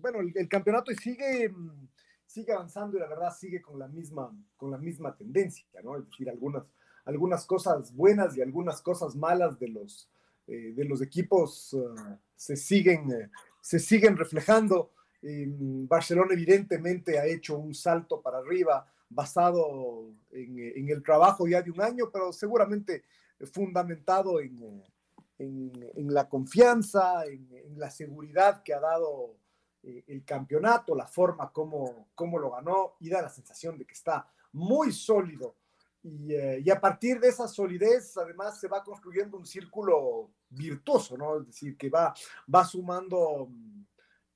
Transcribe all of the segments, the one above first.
Bueno, el, campeonato sigue, sigue avanzando y la verdad sigue con la misma, con la misma tendencia, ¿no? Es decir, algunas, algunas cosas buenas y algunas cosas malas de los, eh, de los equipos uh, se siguen eh, se siguen reflejando. Barcelona evidentemente ha hecho un salto para arriba basado en, el trabajo ya de un año, pero seguramente fundamentado en, la confianza, en, la seguridad que ha dado eh, el campeonato, la forma como, como lo ganó y da la sensación de que está muy sólido. Y, eh, y, a partir de esa solidez, además, se va construyendo un círculo virtuoso, ¿no? Es decir, que va, va sumando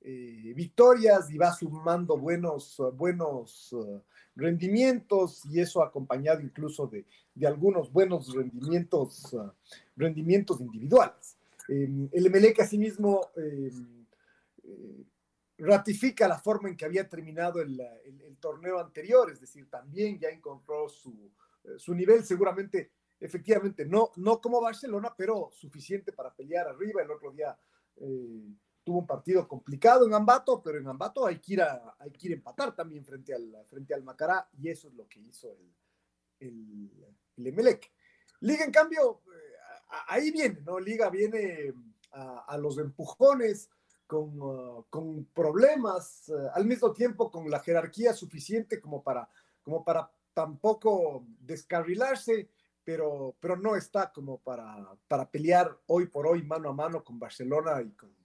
eh, victorias y va sumando buenos, buenos uh, rendimientos y eso acompañado incluso de, de algunos buenos rendimientos, uh, rendimientos individuales. Eh, el Emelec asimismo eh, ratifica la forma en que había terminado el, torneo anterior, es decir, también ya encontró su, su nivel, seguramente efectivamente, no, no como Barcelona, pero suficiente para pelear arriba. El otro día eh, tuvo un partido complicado en Ambato, pero en Ambato hay que ir a, hay que ir empatar también frente al, frente al Macará, y eso es lo que hizo el Emelec. Liga, en cambio, eh, ahí viene, ¿no? Liga viene a, los empujones, con, uh, con problemas, uh, al mismo tiempo con la jerarquía suficiente como para, como para tampoco descarrilarse pero, pero no está como para, para pelear hoy por hoy mano a mano con Barcelona y con,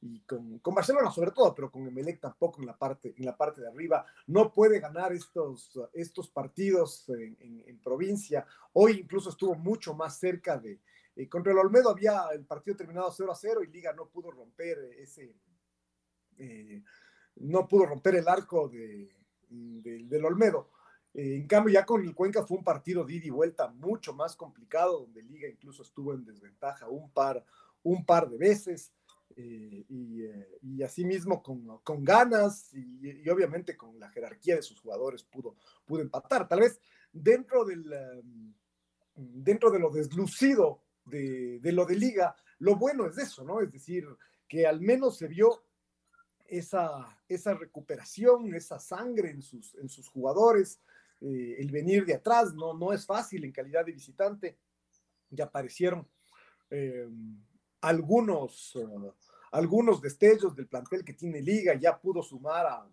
y con, con, Barcelona sobre todo, pero con Emelec tampoco en la parte, en la parte de arriba. No puede ganar estos, estos partidos en, en, provincia. Hoy incluso estuvo mucho más cerca de... Eh, contra el Olmedo había el partido terminado 0 a 0 y Liga no pudo romper ese... Eh, no pudo romper el arco de, de, del Olmedo. Eh, en cambio, ya con el Cuenca fue un partido de ida y vuelta mucho más complicado, donde Liga incluso estuvo en desventaja un par, un par de veces. Eh, y, eh, y asimismo con, con ganas y, obviamente con la jerarquía de sus jugadores pudo, pudo empatar. Tal vez dentro, del, um, dentro de lo deslucido de, lo de liga, lo bueno es eso, ¿no? Es decir, que al menos se vio esa, esa recuperación, esa sangre en sus, en sus jugadores, eh, el venir de atrás, no, no es fácil en calidad de visitante. Ya aparecieron eh, algunos, uh, algunos destellos del plantel que tiene liga, ya pudo sumar a,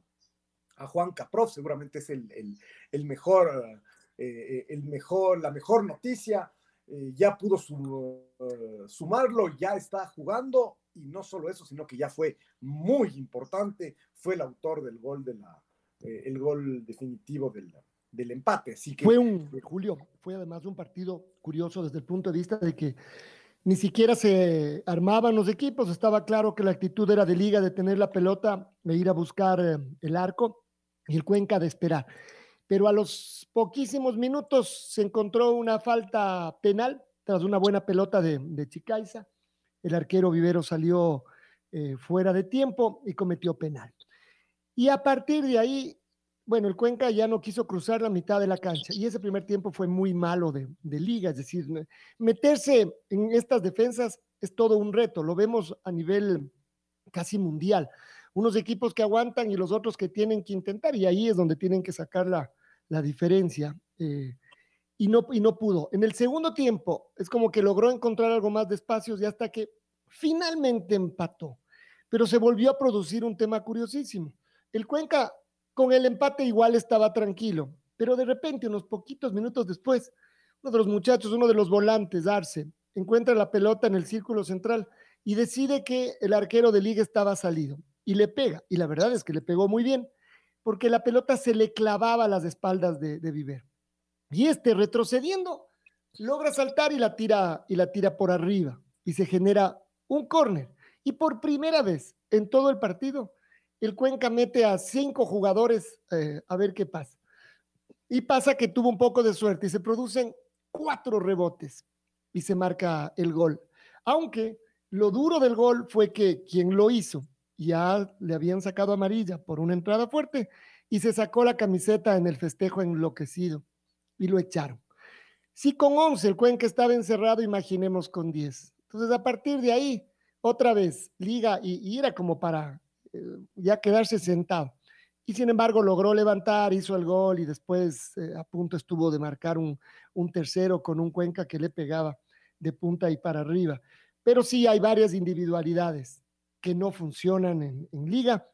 a Juan Caprof, seguramente es el, el, mejor, eh, el mejor, la mejor noticia. Ya pudo su, sumarlo, ya está jugando y no solo eso, sino que ya fue muy importante, fue el autor del gol de la, el gol definitivo del, del empate. Así que... Fue un, Julio, fue además un partido curioso desde el punto de vista de que ni siquiera se armaban los equipos, estaba claro que la actitud era de liga, de tener la pelota, de ir a buscar eh, el arco y el Cuenca de esperar. Pero a los poquísimos minutos se encontró una falta penal tras una buena pelota de, de Chicaiza. El arquero Vivero salió eh, fuera de tiempo y cometió penal. Y a partir de ahí bueno, el Cuenca ya no quiso cruzar la mitad de la cancha y ese primer tiempo fue muy malo de, liga, es decir, meterse en estas defensas es todo un reto, lo vemos a nivel casi mundial, unos equipos que aguantan y los otros que tienen que intentar y ahí es donde tienen que sacar la, diferencia eh, y, no, y no pudo. En el segundo tiempo es como que logró encontrar algo más de espacios y hasta que finalmente empató, pero se volvió a producir un tema curiosísimo El Cuenca con el empate igual estaba tranquilo, pero de repente, unos poquitos minutos después, uno de los muchachos, uno de los volantes, Arce, encuentra la pelota en el círculo central y decide que el arquero de liga estaba salido y le pega. Y la verdad es que le pegó muy bien, porque la pelota se le clavaba a las espaldas de, de Viver. Y este, retrocediendo, logra saltar y la tira y la tira por arriba y se genera un córner. Y por primera vez en todo el partido, el Cuenca mete a cinco jugadores eh, a ver qué pasa. Y pasa que tuvo un poco de suerte y se producen cuatro rebotes y se marca el gol. Aunque lo duro del gol fue que quien lo hizo ya le habían sacado amarilla por una entrada fuerte y se sacó la camiseta en el festejo enloquecido y lo echaron. Si con 11 el Cuenca estaba encerrado, imaginemos con 10. Entonces, a partir de ahí, otra vez, liga y, era como para eh, ya quedarse sentado. Y sin embargo, logró levantar, hizo el gol y después eh, a punto estuvo de marcar un, un tercero con un Cuenca que le pegaba de punta y para arriba. Pero sí hay varias individualidades que no funcionan en, liga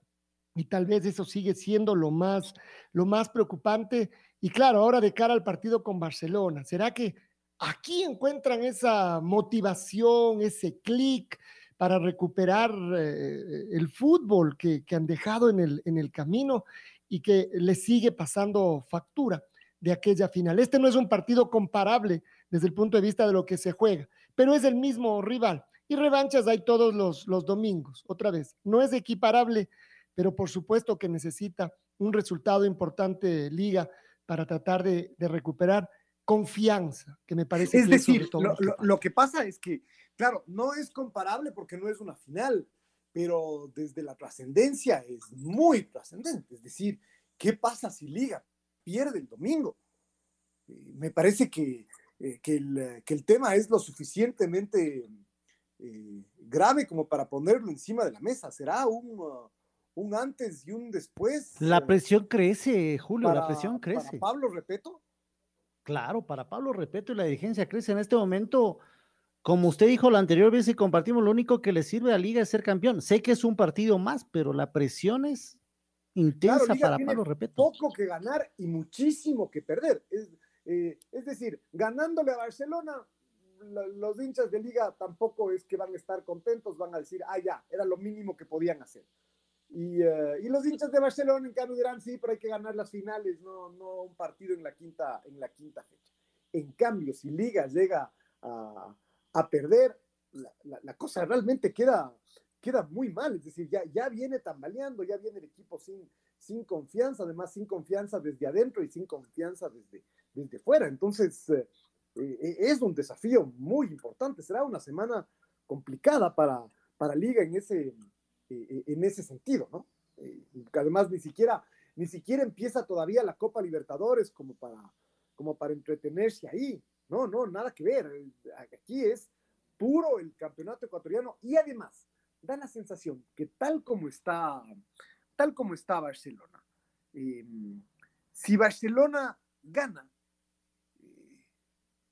y tal vez eso sigue siendo lo más, lo más preocupante y claro, ahora de cara al partido con Barcelona, ¿será que aquí encuentran esa motivación, ese clic para recuperar eh, el fútbol que, que, han dejado en el, en el camino y que les sigue pasando factura de aquella final? Este no es un partido comparable desde el punto de vista de lo que se juega, pero es el mismo rival. Y revanchas hay todos los, los domingos, otra vez. No es equiparable, pero por supuesto que necesita un resultado importante, Liga, para tratar de, de recuperar confianza, que me parece es que decir, es lo, lo, lo, que pasa es que, claro, no es comparable porque no es una final, pero desde la trascendencia es muy trascendente. Es decir, ¿qué pasa si Liga pierde el domingo? Eh, me parece que, eh, que, el, que, el, tema es lo suficientemente eh, grave como para ponerlo encima de la mesa. Será un, uh, un antes y un después. La presión crece, Julio, para, la presión crece. Para Pablo Repeto. Claro, para Pablo Repeto y la dirigencia crece en este momento. Como usted dijo la anterior vez y compartimos, lo único que le sirve a Liga es ser campeón. Sé que es un partido más, pero la presión es intensa claro, para Pablo Repeto. Poco que ganar y muchísimo que perder. Es, eh, es decir, ganándole a Barcelona, los hinchas de Liga tampoco es que van a estar contentos, van a decir, ah, ya, era lo mínimo que podían hacer. Y, uh, y, los hinchas de Barcelona, en cambio, dirán, sí, pero hay que ganar las finales, no, no un partido en la quinta, en la quinta fecha. En cambio, si Liga llega a, a perder, la, cosa realmente queda, queda muy mal. Es decir, ya, ya viene tambaleando, ya viene el equipo sin, sin confianza, además sin confianza desde adentro y sin confianza desde, desde fuera. Entonces, eh, eh, es un desafío muy importante. Será una semana complicada para, para Liga en ese eh, en ese sentido, ¿no? Eh, además, ni siquiera, ni siquiera empieza todavía la Copa Libertadores como para, como para entretenerse ahí. No, no, nada que ver. Aquí es puro el campeonato ecuatoriano y además da la sensación que tal como está, tal como está Barcelona, eh, si Barcelona gana,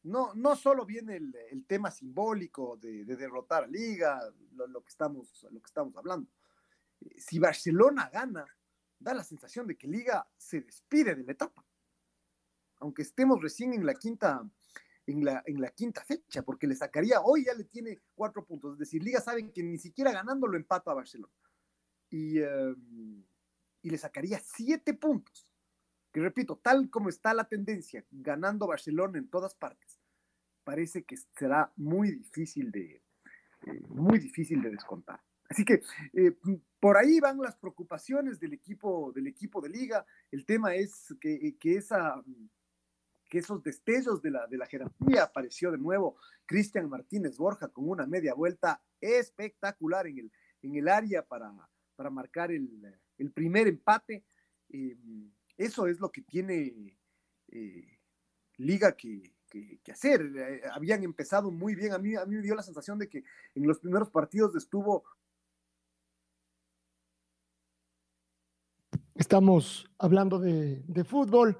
no, no solo viene el, el tema simbólico de, de, derrotar a Liga, lo, que estamos, lo que estamos hablando. Si Barcelona gana, da la sensación de que Liga se despide de la etapa, aunque estemos recién en la quinta, en la, en la quinta fecha, porque le sacaría, hoy ya le tiene cuatro puntos, es decir, Liga saben que ni siquiera ganando lo empata a Barcelona. Y, um, y le sacaría siete puntos, que repito, tal como está la tendencia, ganando Barcelona en todas partes, parece que será muy difícil de, eh, muy difícil de descontar. Así que eh, por ahí van las preocupaciones del equipo, del equipo de liga. El tema es que, que, esa, que esos destellos de la, de la jerarquía apareció de nuevo Cristian Martínez Borja con una media vuelta espectacular en el, en el área para, para marcar el, el primer empate. Eh, eso es lo que tiene liga que, que, hacer. Eh, habían empezado muy bien. A mí, a mí me dio la sensación de que en los primeros partidos estuvo. Estamos hablando de, de fútbol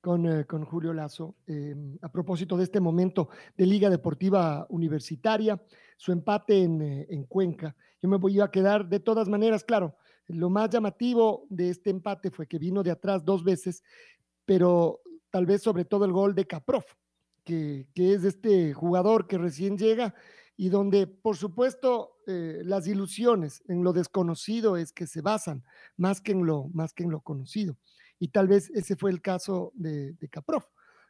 con, eh, con, Julio Lazo eh, a propósito de este momento de Liga Deportiva Universitaria, su empate en, en Cuenca. Yo me voy a quedar de todas maneras, claro, Lo más llamativo de este empate fue que vino de atrás dos veces, pero tal vez sobre todo el gol de Caprof, que, es este jugador que recién llega y donde, por supuesto, eh, las ilusiones en lo desconocido es que se basan más que en lo, más que en lo conocido. Y tal vez ese fue el caso de, de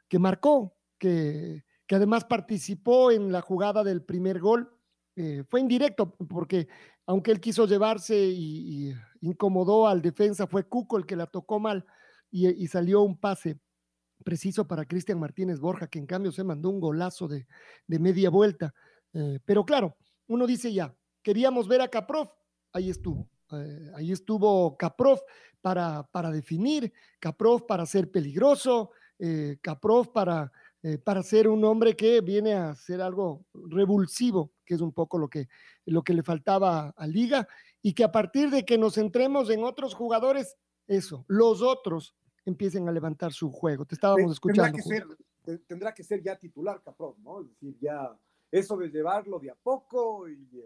que marcó, que, que además participó en la jugada del primer gol. Eh, fue indirecto, porque aunque él quiso llevarse y, incomodó al defensa, fue Cuco el que la tocó mal y salió un pase preciso para Cristian Martínez Borja, que en cambio se mandó un golazo de, de media vuelta. Eh, pero claro, uno dice ya, queríamos ver a Caprof, ahí estuvo. Eh, ahí estuvo Caprof para, para definir, Caprof para ser peligroso, eh, para, eh, para ser un hombre que viene a ser algo revulsivo, que es un poco lo que, lo que le faltaba a Liga, y que a partir de que nos centremos en otros jugadores, eso, los otros empiecen a levantar su juego. Te estábamos escuchando. Tendrá que, ser, tendrá que ser ya titular Caprof, ¿no? Es decir, ya eso de llevarlo de a poco y,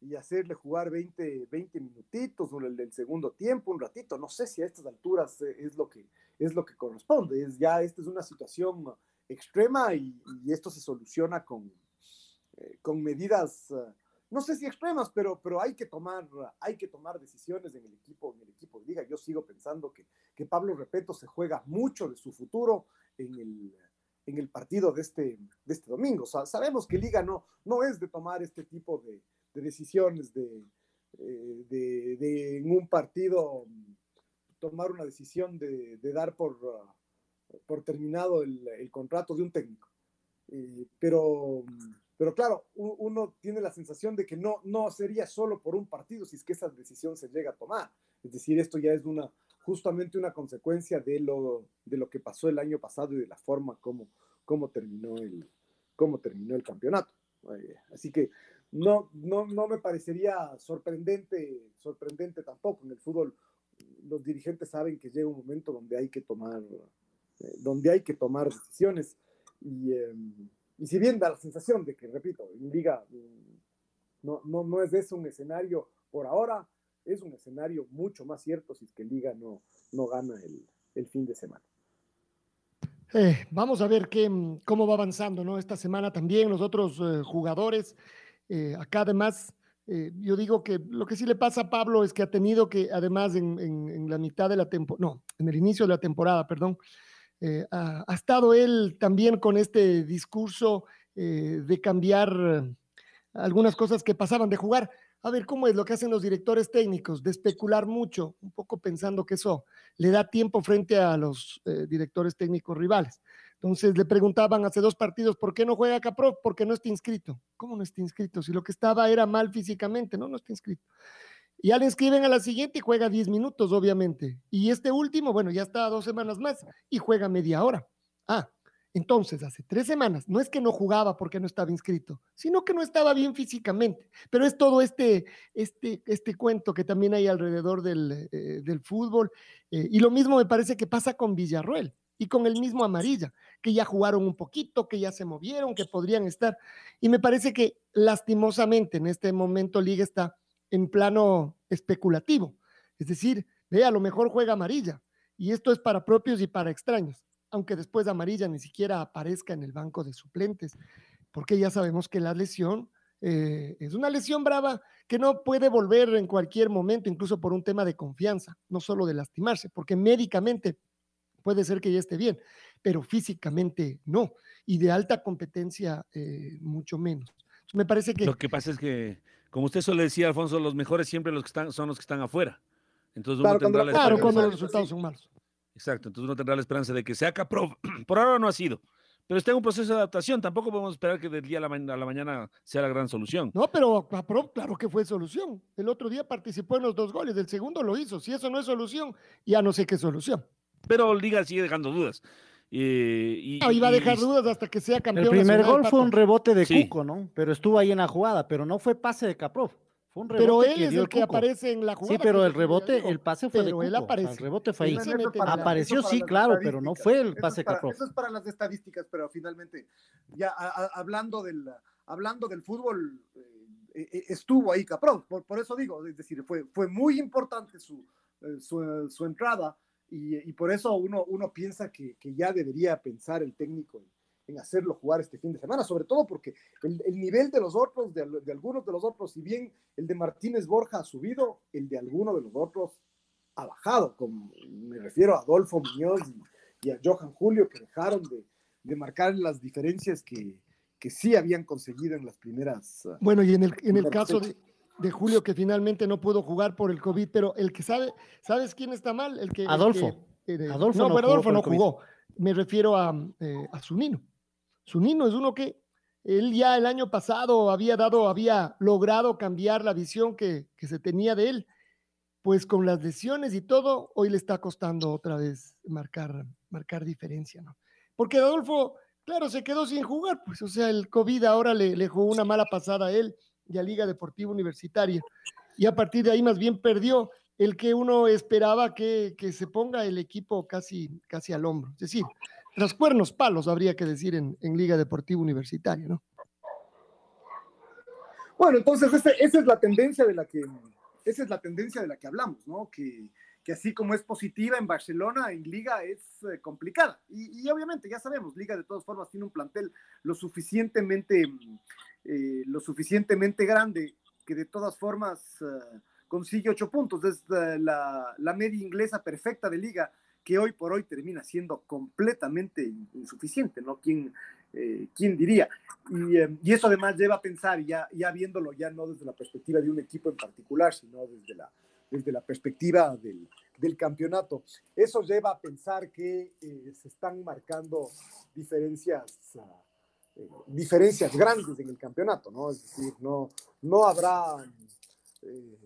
y hacerle jugar 20, 20 minutitos o el segundo tiempo, un ratito, no sé si a estas alturas es lo que, es lo que corresponde, es ya esta es una situación extrema y, y esto se soluciona con, eh, con medidas, no sé si extremas, pero, pero hay, que tomar, hay que tomar decisiones en el equipo, en el equipo de liga. Yo sigo pensando que, que Pablo Repeto se juega mucho de su futuro en el, en el partido de este, de este domingo. Sabemos que Liga no, no es de tomar este tipo de, de decisiones, de, eh, de, de, en un partido tomar una decisión de, dar por, por terminado el, el, contrato de un técnico. Eh, pero, pero claro, uno tiene la sensación de que no, no sería solo por un partido si es que esa decisión se llega a tomar. Es decir, esto ya es una, justamente una consecuencia de lo, de lo que pasó el año pasado y de la forma como, como, terminó, el, como terminó el campeonato. Eh, así que no, no, no me parecería sorprendente, sorprendente tampoco. En el fútbol los dirigentes saben que llega un momento donde hay que tomar, eh, donde hay que tomar decisiones. Y, eh, y, si bien da la sensación de que, repito, en Liga no, no, no es eso un escenario por ahora, es un escenario mucho más cierto si es que Liga no, no gana el, el fin de semana. Eh, vamos a ver qué, cómo va avanzando ¿no? esta semana también los otros eh, jugadores. Eh, acá además, eh, yo digo que lo que sí le pasa a Pablo es que ha tenido que, además en, en, en la mitad de la temporada, no, en el inicio de la temporada, perdón, eh, ha, estado él también con este discurso eh, de cambiar algunas cosas que pasaban de jugar a ver cómo es lo que hacen los directores técnicos, de especular mucho, un poco pensando que eso le da tiempo frente a los eh, directores técnicos rivales. Entonces le preguntaban hace dos partidos, ¿por qué no juega Caprov? Porque no está inscrito. ¿Cómo no está inscrito? Si lo que estaba era mal físicamente, no, no está inscrito. Y ya le inscriben a la siguiente y juega 10 minutos, obviamente. Y este último, bueno, ya está dos semanas más y juega media hora. Ah, entonces, hace tres semanas, no es que no jugaba porque no estaba inscrito, sino que no estaba bien físicamente. Pero es todo este, este, este cuento que también hay alrededor del, eh, del fútbol. Eh, y lo mismo me parece que pasa con Villarroel y con el mismo Amarilla, que ya jugaron un poquito, que ya se movieron, que podrían estar. Y me parece que lastimosamente en este momento Liga está en plano especulativo. Es decir, ve, a lo mejor juega Amarilla. Y esto es para propios y para extraños aunque después de amarilla ni siquiera aparezca en el banco de suplentes, porque ya sabemos que la lesión eh, es una lesión brava que no puede volver en cualquier momento, incluso por un tema de confianza, no solo de lastimarse, porque médicamente puede ser que ya esté bien, pero físicamente no, y de alta competencia eh, mucho menos. Me parece que... Lo que pasa es que, como usted suele decir, Alfonso, los mejores siempre los que están, son los que están afuera. Entonces claro, uno tendrá cuando, claro, cuando los resultados son malos. Exacto, entonces uno tendrá la esperanza de que sea Caprov. Por ahora no ha sido, pero está en un proceso de adaptación. Tampoco podemos esperar que del día a la, ma a la mañana sea la gran solución. No, pero Caprov, claro que fue solución. El otro día participó en los dos goles, el segundo lo hizo. Si eso no es solución, ya no sé qué solución. Pero Liga sigue dejando dudas. Eh, y, no, iba a dejar y, dudas hasta que sea campeón. El primer gol fue un rebote de sí. Cuco, ¿no? Pero estuvo ahí en la jugada, pero no fue pase de Caprov. Fue un pero él es el, que aparece en la jugada. Sí, pero el rebote, el pase fue pero de él aparece. O sea, el rebote fue ahí. Apareció, sí, claro, pero no fue el pase para, Caprov. Eso es para las estadísticas, pero finalmente, ya a, a, hablando, del, hablando del fútbol, eh, estuvo ahí Caprón. Por, por, eso digo, es decir, fue, fue muy importante su, su, su entrada y, y, por eso uno, uno piensa que, que, ya debería pensar el técnico en, en, hacerlo jugar este fin de semana, sobre todo porque el, el nivel de los otros, de, de, algunos de los otros, si bien el de Martínez Borja ha subido, el de alguno de los otros ha bajado, como me refiero a Adolfo Muñoz y, y a Johan Julio, que dejaron de, de marcar las diferencias que, que sí habían conseguido en las primeras. Ah, bueno, y en el, en el caso de, de, Julio, que finalmente no pudo jugar por el COVID, pero el que sabe, ¿sabes quién está mal? El que. Adolfo. El que, eh, Adolfo no, no, pero Adolfo no jugó. Me refiero a, eh, a Zunino. Zunino es uno que él ya el año pasado había dado, había logrado cambiar la visión que, que se tenía de él. Pues con las lesiones y todo, hoy le está costando otra vez marcar, marcar diferencia, ¿no? Porque Adolfo, claro, se quedó sin jugar, pues, o sea, el COVID ahora le, le jugó una mala pasada a él y a Liga Deportiva Universitaria. Y a partir de ahí más bien perdió el que uno esperaba que, que se ponga el equipo casi, casi al hombro. Es decir, los cuernos palos, habría que decir, en, en Liga Deportiva Universitaria, ¿no? Bueno, entonces esa, es la tendencia de la que esa es la tendencia de la que hablamos, ¿no? Que, que así como es positiva en Barcelona, en Liga es eh, complicada. Y, y, obviamente, ya sabemos, Liga de todas formas tiene un plantel lo suficientemente, eh, lo suficientemente grande que de todas formas uh, consigue ocho puntos. Es uh, la, la, media inglesa perfecta de Liga que hoy por hoy termina siendo completamente insuficiente, ¿no? ¿Quién, eh, ¿quién diría? Y, eh, y, eso además lleva a pensar, ya, ya viéndolo ya no desde la perspectiva de un equipo en particular, sino desde la, desde la perspectiva del, del, campeonato. Eso lleva a pensar que eh, se están marcando diferencias, uh, eh, diferencias grandes en el campeonato, ¿no? Es decir, no, no habrá... Eh,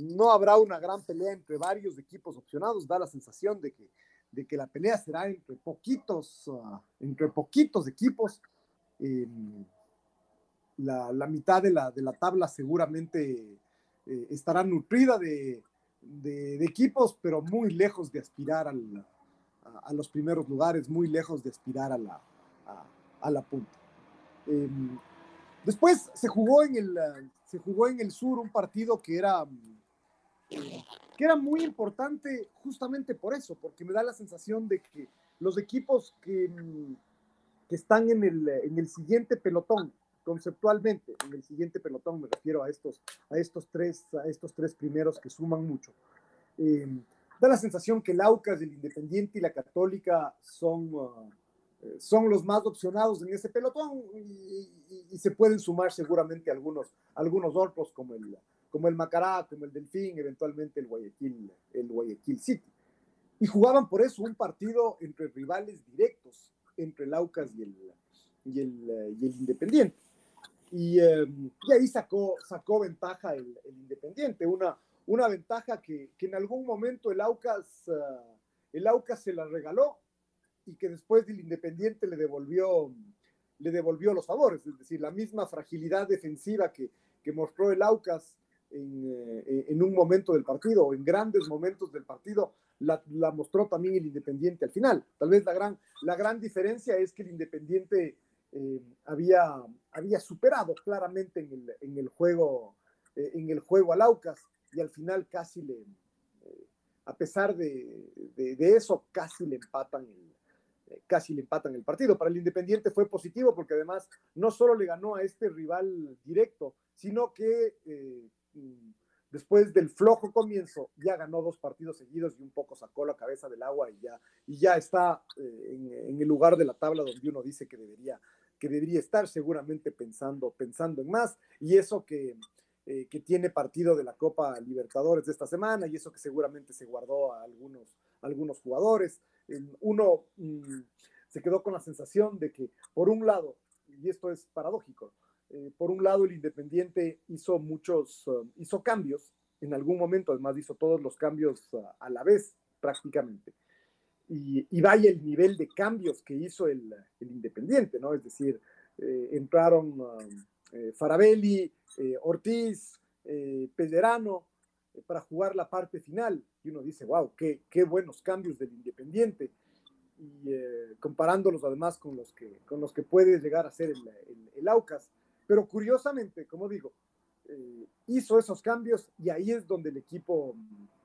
no habrá una gran pelea entre varios equipos opcionados, da la sensación de que, de que la pelea será entre poquitos, uh, entre poquitos equipos. Eh, la, la, mitad de la, de la tabla seguramente eh, estará nutrida de, de, de, equipos, pero muy lejos de aspirar al, a, a, los primeros lugares, muy lejos de aspirar a la, a, la punta. Eh, después se jugó, en el, se jugó en el sur un partido que era que era muy importante justamente por eso, porque me da la sensación de que los equipos que, mm, que están en el, en el siguiente pelotón, conceptualmente, en el siguiente pelotón me refiero a estos, a estos, tres, a estos tres primeros que suman mucho. Eh, da la sensación que el Aucas, el Independiente y la Católica son, uh, son los más opcionados en ese pelotón y, se pueden sumar seguramente algunos, algunos otros como el, como el Macará, como el Delfín, eventualmente el Guayaquil, el Guayaquil City. Y jugaban por eso un partido entre rivales directos, entre el Aucas y el, y el, y el Independiente. Y, eh, y, ahí sacó, sacó ventaja el, Independiente, una, una ventaja que, que, en algún momento el Aucas, uh, el Aucas se la regaló y que después del Independiente le devolvió, le devolvió los favores, es decir, la misma fragilidad defensiva que, que mostró el Aucas en, eh, en, un momento del partido o en grandes momentos del partido, la, mostró también el Independiente al final. Tal vez la gran, la gran diferencia es que el Independiente eh, había, había superado claramente en el, en el juego eh, en el juego al Aucas y al final casi le, a pesar de, de, de, eso, casi le empatan el, casi le empatan el partido. Para el Independiente fue positivo porque además no solo le ganó a este rival directo, sino que eh, después del flojo comienzo, ya ganó dos partidos seguidos y un poco sacó la cabeza del agua y ya, y ya está eh, en, en, el lugar de la tabla donde uno dice que debería, que debería estar, seguramente pensando, pensando en más. Y eso que, eh, que tiene partido de la Copa Libertadores de esta semana y eso que seguramente se guardó a algunos, a algunos jugadores. Uno mm, se quedó con la sensación de que, por un lado, y esto es paradójico, eh, por un lado, el Independiente hizo muchos, uh, hizo cambios en algún momento, además hizo todos los cambios uh, a la vez prácticamente. Y, vaya el nivel de cambios que hizo el, Independiente, ¿no? Es decir, eh, entraron eh, Farabelli, eh, Ortiz, eh, Pellerano para jugar la parte final. Y uno dice, wow, qué, qué buenos cambios del Independiente. Y comparándolos además con los que, con los que puede llegar a ser el, el, el Aucas pero curiosamente, como digo, eh, hizo esos cambios y ahí es donde el equipo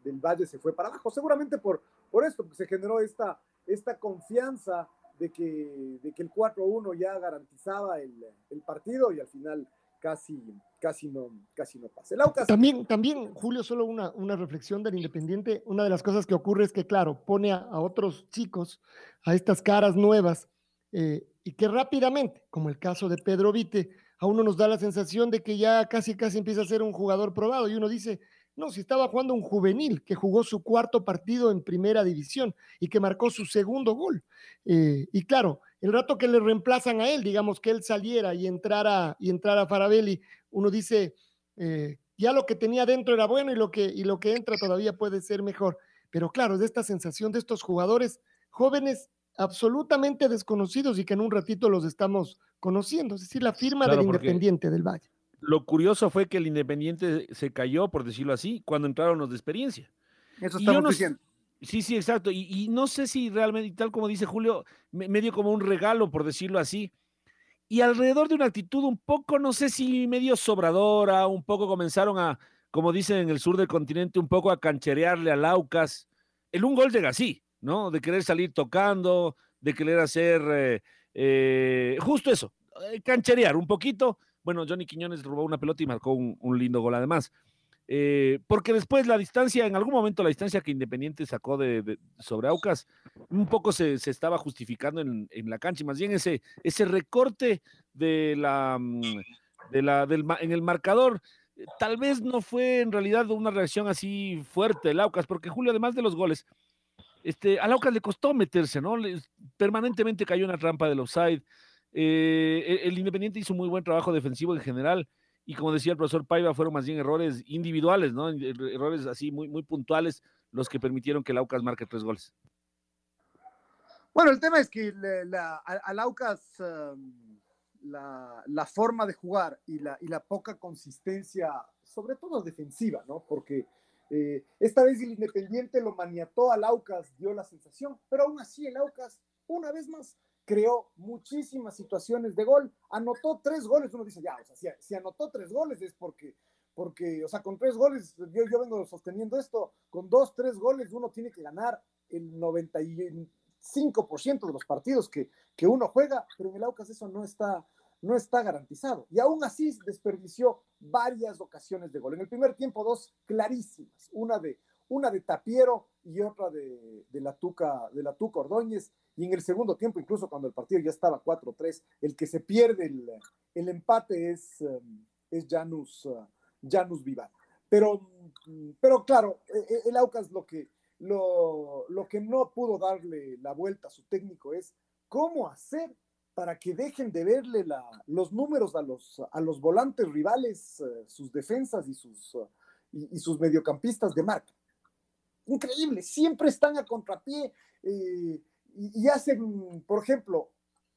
del Valle se fue para abajo. Seguramente por, por esto, porque se generó esta, esta confianza de que, de que el 4-1 ya garantizaba el, el, partido y al final casi, casi, no, casi no pasa. También, también, Julio, solo una, una reflexión del Independiente. Una de las cosas que ocurre es que, claro, pone a, otros chicos, a estas caras nuevas, eh, y que rápidamente, como el caso de Pedro Vite, a uno nos da la sensación de que ya casi, casi empieza a ser un jugador probado y uno dice, no, si estaba jugando un juvenil que jugó su cuarto partido en primera división y que marcó su segundo gol. Eh, y claro, el rato que le reemplazan a él, digamos que él saliera y entrara, y entrara Farabelli, uno dice, eh, ya lo que tenía dentro era bueno y lo, que, y lo que entra todavía puede ser mejor. Pero claro, de esta sensación de estos jugadores jóvenes absolutamente desconocidos y que en un ratito los estamos conociendo, es decir, la firma del Independiente del Valle. Lo curioso fue que el Independiente se cayó, por decirlo así, cuando entraron los de experiencia. Eso estamos no, diciendo. Sí, sí, exacto. Y, no sé si realmente, tal como dice Julio, medio como un regalo, por decirlo así. Y alrededor de una actitud un poco, no sé si medio sobradora, un poco comenzaron a, como dicen en el sur del continente, un poco a cancherearle a Laucas. El un gol llega así, ¿no? De querer salir tocando, de querer hacer eh, eh, justo eso, eh, cancherear un poquito. Bueno, Johnny Quiñones robó una pelota y marcó un, lindo gol además. Eh, porque después la distancia, en algún momento la distancia que Independiente sacó de, sobre Aucas, un poco se, estaba justificando en, la cancha, y más bien ese, ese recorte de la, mm, de la, del, en el marcador, tal vez no fue en realidad una reacción así fuerte del Aucas, porque Julio, además de los goles, este, a Laucas le costó meterse, ¿no? permanentemente cayó en la trampa del offside. Eh, el Independiente hizo un muy buen trabajo defensivo en general. Y como decía el profesor Paiva, fueron más bien errores individuales, ¿no? Errores así muy, muy puntuales los que permitieron que Laucas marque tres goles. Bueno, el tema es que la, a, Laucas um, la, la, forma de jugar y la, y la poca consistencia, sobre todo defensiva, ¿no? Porque eh, esta vez el Independiente lo maniató al Aucas, dio la sensación, pero aún así el Aucas, una vez más, creó muchísimas situaciones de gol, anotó tres goles, uno dice, ya, o sea, si, anotó tres goles es porque, porque, o sea, con tres goles, yo, yo vengo sosteniendo esto, con dos, tres goles uno tiene que ganar el 95% de los partidos que, que uno juega, pero en el Aucas eso no está, no está garantizado. Y aún así desperdició varias ocasiones de gol. En el primer tiempo, dos clarísimas, una de, una de Tapiero y otra de, la Tuca, de la Tuca Ordóñez. Y en el segundo tiempo, incluso cuando el partido ya estaba 4-3, el que se pierde el, el empate es, um, es Janus, uh, Janus Vivar. Pero, pero claro, e, e, el Aucas lo que, lo, lo que no pudo darle la vuelta a su técnico es cómo hacer para que dejen de verle los números a los, a los volantes rivales, eh, sus defensas y sus, uh, y, sus mediocampistas de marca. Increíble, siempre están a contrapié eh, y, hacen, por ejemplo,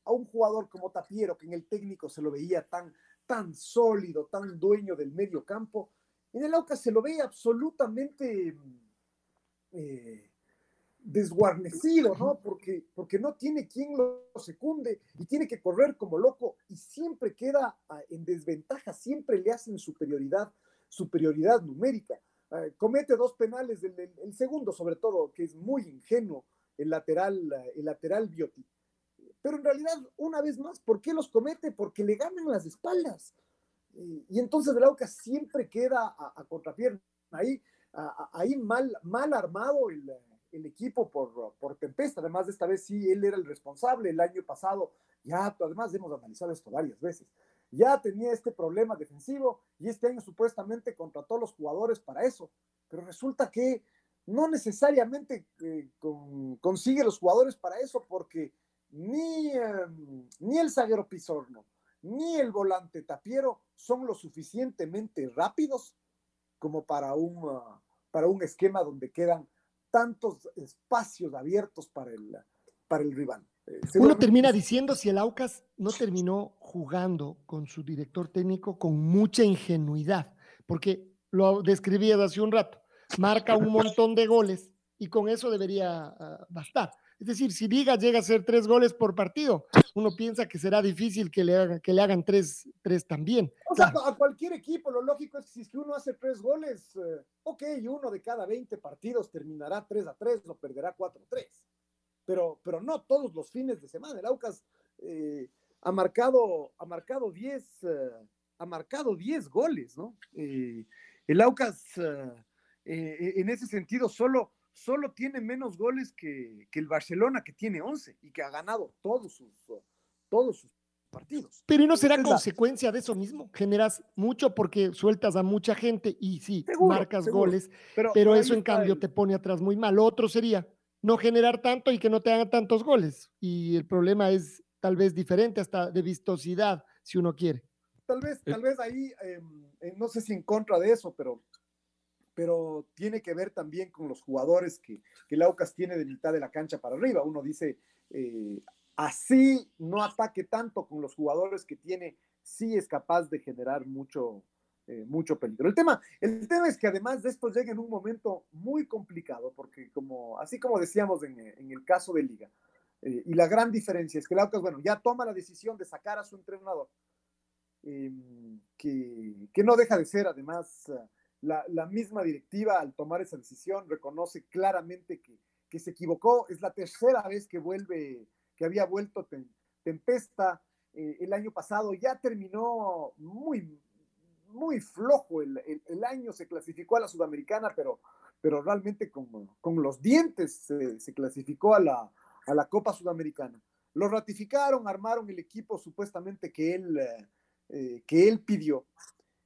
a un jugador como Tapiero, que en el técnico se lo veía tan, tan sólido, tan dueño del medio campo, en el AUCA se lo ve absolutamente... Eh, desguarnecido, ¿no? Porque, porque no tiene quien lo secunde y tiene que correr como loco y siempre queda ah, en desventaja, siempre le hacen superioridad, superioridad numérica. Ah, comete dos penales, el, segundo sobre todo, que es muy ingenuo, el lateral, el lateral Bioti. Pero en realidad, una vez más, ¿por qué los comete? Porque le ganan las espaldas. Y, entonces el Aucas siempre queda a, a contrapierna. Ahí, ahí mal, mal armado el, el equipo por, por Tempesta. Además, de esta vez sí, él era el responsable. El año pasado, ya, además hemos analizado esto varias veces, ya tenía este problema defensivo y este año supuestamente contrató los jugadores para eso. Pero resulta que no necesariamente eh, consigue los jugadores para eso porque ni, em, ni el zaguero Pizorno, ni el volante Tapiero son lo suficientemente rápidos como para un, ah, para un esquema donde quedan tantos espacios abiertos para el, para el rival. Uno termina diciendo si el Aucas no terminó jugando con su director técnico con mucha ingenuidad, porque lo describía hace un rato, marca un montón de goles y con eso debería ah, bastar. Es decir, si Liga llega a hacer tres goles por partido, uno piensa que será difícil que le, hagan, que le hagan tres, tres también. O sea, a cualquier equipo, lo lógico es que si es que uno hace tres goles, eh, ok, uno de cada 20 partidos terminará 3 a 3 o perderá 4 a 3. Pero, pero no todos los fines de semana. El Aucas eh, ha marcado, ha marcado 10, eh, ha marcado 10 goles, ¿no? el Aucas, en ese sentido, solo solo tiene menos goles que, el Barcelona, que tiene 11 y que ha ganado todos sus, todos sus partidos. Pero ¿y no será consecuencia de eso mismo? Generas mucho porque sueltas a mucha gente y sí, marcas goles, pero, eso en cambio te pone atrás muy mal. otro sería no generar tanto y que no te hagan tantos goles. Y el problema es tal vez diferente hasta de vistosidad, si uno quiere. Tal vez, tal vez ahí, em, eh, no sé si en contra de eso, pero pero tiene que ver también con los jugadores que, que el Aucas tiene de mitad de la cancha para arriba. Uno dice, eh, así no ataque tanto con los jugadores que tiene, sí es capaz de generar mucho, eh, mucho peligro. El tema, el tema es que además de esto llega en un momento muy complicado, porque como, así como decíamos en, el caso de Liga, eh, y la gran diferencia es que el Aucas, bueno, ya toma la decisión de sacar a su entrenador, em, que, que, no deja de ser además la, misma directiva al tomar esa decisión reconoce claramente que, se equivocó. Es la tercera vez que vuelve, que había vuelto Tempesta. Eh, el año pasado ya terminó muy, muy flojo el, año, se clasificó a la Sudamericana, pero, pero realmente con, con los dientes se, clasificó a la, a la Copa Sudamericana. Lo ratificaron, armaron el equipo supuestamente que él, eh, que él pidió.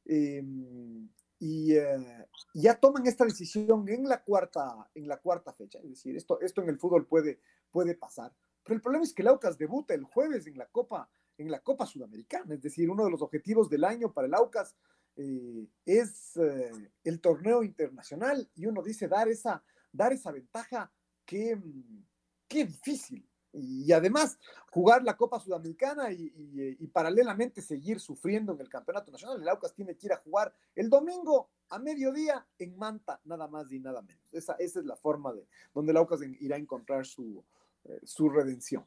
Em, y eh, ya toman esta decisión en la cuarta, en la cuarta fecha. Es decir, esto, esto en el fútbol puede, puede pasar. Pero el problema es que el Aucas debuta el jueves en la Copa, en la Copa Sudamericana. Es decir, uno de los objetivos del año para el Aucas eh, es eh, el torneo internacional y uno dice dar esa, dar esa ventaja. Qué, qué difícil, y además jugar la Copa Sudamericana y, paralelamente seguir sufriendo en el Campeonato Nacional. El Aucas tiene que ir a jugar el domingo a mediodía en Manta, nada más y nada menos. Esa, esa es la forma de donde el Aucas irá a encontrar su, eh, su redención.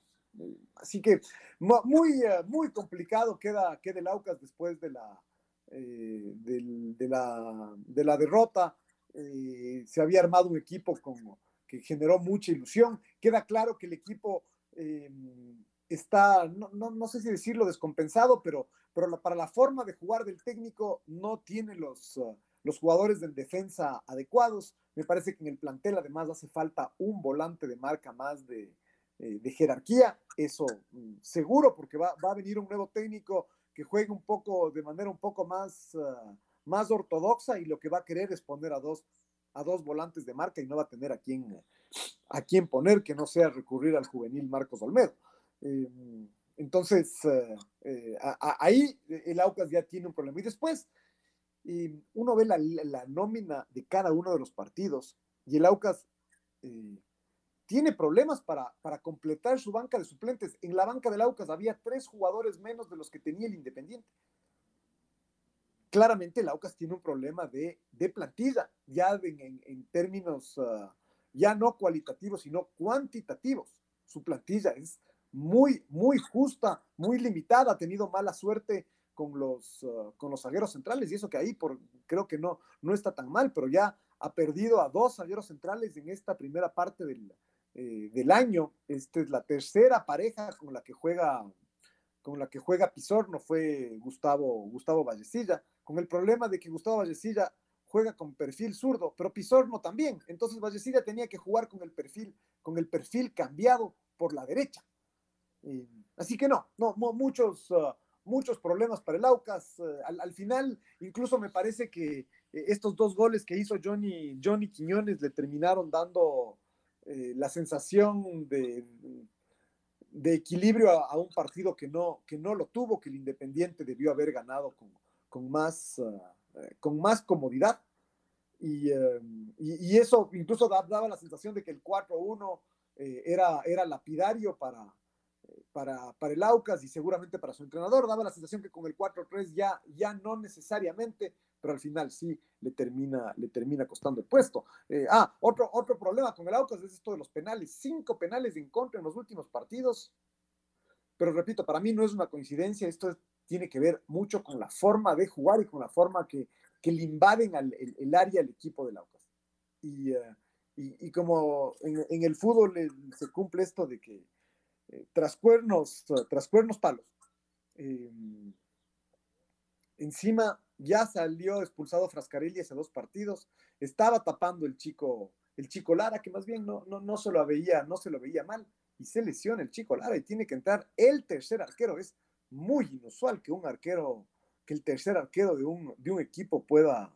Así que muy, eh, muy complicado queda, queda el Aucas después de la, eh, de, la, de la derrota. se había armado un equipo que generó mucha ilusión. Queda claro que el equipo Em, está, no, no, sé si decirlo descompensado, pero, pero para la forma de jugar del técnico no tiene los, uh, los jugadores de defensa adecuados. Me parece que en el plantel además hace falta un volante de marca más de, eh, de jerarquía. Eso mm, seguro, porque va, va, a venir un nuevo técnico que juegue un poco, de manera un poco más, uh, más ortodoxa y lo que va a querer es poner a dos, a dos volantes de marca y no va a tener a quien a quién poner que no sea recurrir al juvenil Marcos Olmedo. Eh, entonces, eh, eh, ahí el Aucas ya tiene un problema. Y después, uno ve la, nómina de cada uno de los partidos y el Aucas tiene problemas para, para, completar su banca de suplentes. En la banca del Aucas había tres jugadores menos de los que tenía el Independiente. Claramente el Aucas tiene un problema de, plantilla, ya en, términos... Ah, ya no cualitativos, sino cuantitativos. Su plantilla es muy, muy justa, muy limitada, ha tenido mala suerte con los, uh, con los zagueros centrales, y eso que ahí por, creo que no, no está tan mal, pero ya ha perdido a dos zagueros centrales en esta primera parte del, eh, del año. Esta es la tercera pareja con la que juega con la que juega Pizorno fue Gustavo, Gustavo Vallecilla, con el problema de que Gustavo Vallecilla juega con perfil zurdo, pero Pizorno también. Entonces Vallecilla tenía que jugar con el perfil, con el perfil cambiado por la derecha. Eh, así que no, no, muchos, uh, muchos problemas para el Aucas. Uh, al, final, incluso me parece que eh, estos dos goles que hizo Johnny, Johnny Quiñones le terminaron dando eh, la sensación de, de equilibrio a, un partido que no, que no lo tuvo, que el Independiente debió haber ganado con, con más, uh, con más comodidad. Eh, y, y, eso incluso daba la sensación de que el 4-1 eh, era, era lapidario para, para, para, el Aucas y seguramente para su entrenador. Daba la sensación que con el 4-3 ya, ya no necesariamente, pero al final sí le termina, le termina costando el puesto. Eh, ah, otro, otro problema con el Aucas es esto de los penales, cinco penales en contra en los últimos partidos, pero repito, para mí no es una coincidencia, esto tiene que ver mucho con la forma de jugar y con la forma que, que le invaden al, el, área al equipo del Aucas. Y, uh, y, como en, el fútbol se cumple esto de que eh, tras cuernos, tras cuernos palos. Eh, encima ya salió expulsado Frascarelli hace dos partidos, estaba tapando el chico, el chico Lara, que más bien no, no, no se lo veía, no se lo veía mal, y se lesiona el chico Lara y tiene que entrar el tercer arquero. Es muy inusual que un arquero, que el tercer arquero de un, de un equipo pueda,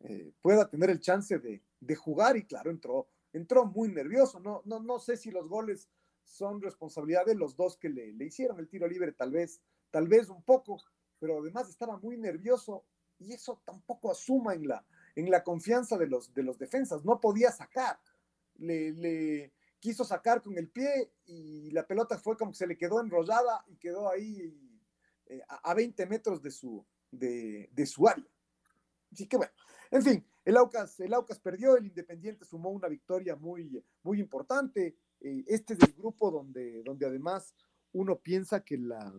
eh, pueda tener el chance de, de, jugar, y claro, entró, entró muy nervioso. No, no, no sé si los goles son responsabilidad de los dos que le, le hicieron el tiro libre, tal vez, tal vez un poco, pero además estaba muy nervioso y eso tampoco asuma en la, en la confianza de los, de los defensas. No podía sacar. Le, le, quiso sacar con el pie y la pelota fue como que se le quedó enrollada y quedó ahí eh, a, a, 20 metros de su, de, de, su área. Así que bueno, en fin, el Aucas, el Aucas perdió, el Independiente sumó una victoria muy, muy importante. Eh, este es el grupo donde, donde además uno piensa que la,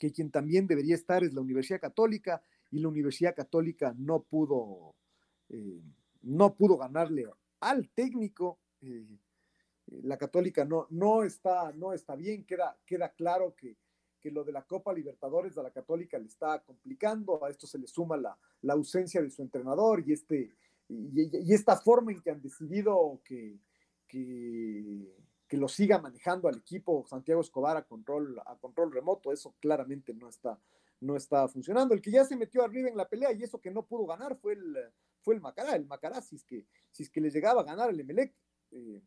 que quien también debería estar es la Universidad Católica y la Universidad Católica no pudo, eh, no pudo ganarle al técnico. Eh, la Católica no, no, está, no está bien, queda, queda claro que, que, lo de la Copa Libertadores a la Católica le está complicando, a esto se le suma la, la ausencia de su entrenador y, este, y, esta forma en que han decidido que que lo siga manejando al equipo Santiago Escobar a control, a control remoto, eso claramente no está, no está funcionando. El que ya se metió arriba en la pelea y eso que no pudo ganar fue el, fue el Macará. El Macará, si es que, si es que le llegaba a ganar el Emelec, eh,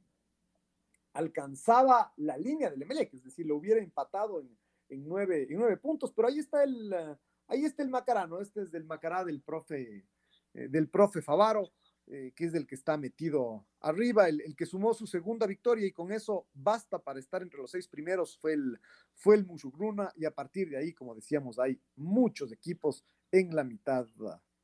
alcanzaba la línea del Emelec, es decir, lo hubiera empatado en, en, nueve, en nueve puntos, pero ahí está el, ahí está el Macará, ¿no? Este es del Macará del profe, eh, del profe Favaro eh, que es el que está metido arriba, el, el, que sumó su segunda victoria y con eso basta para estar entre los seis primeros fue el, fue el Mushugruna y a partir de ahí, como decíamos, hay muchos equipos en la mitad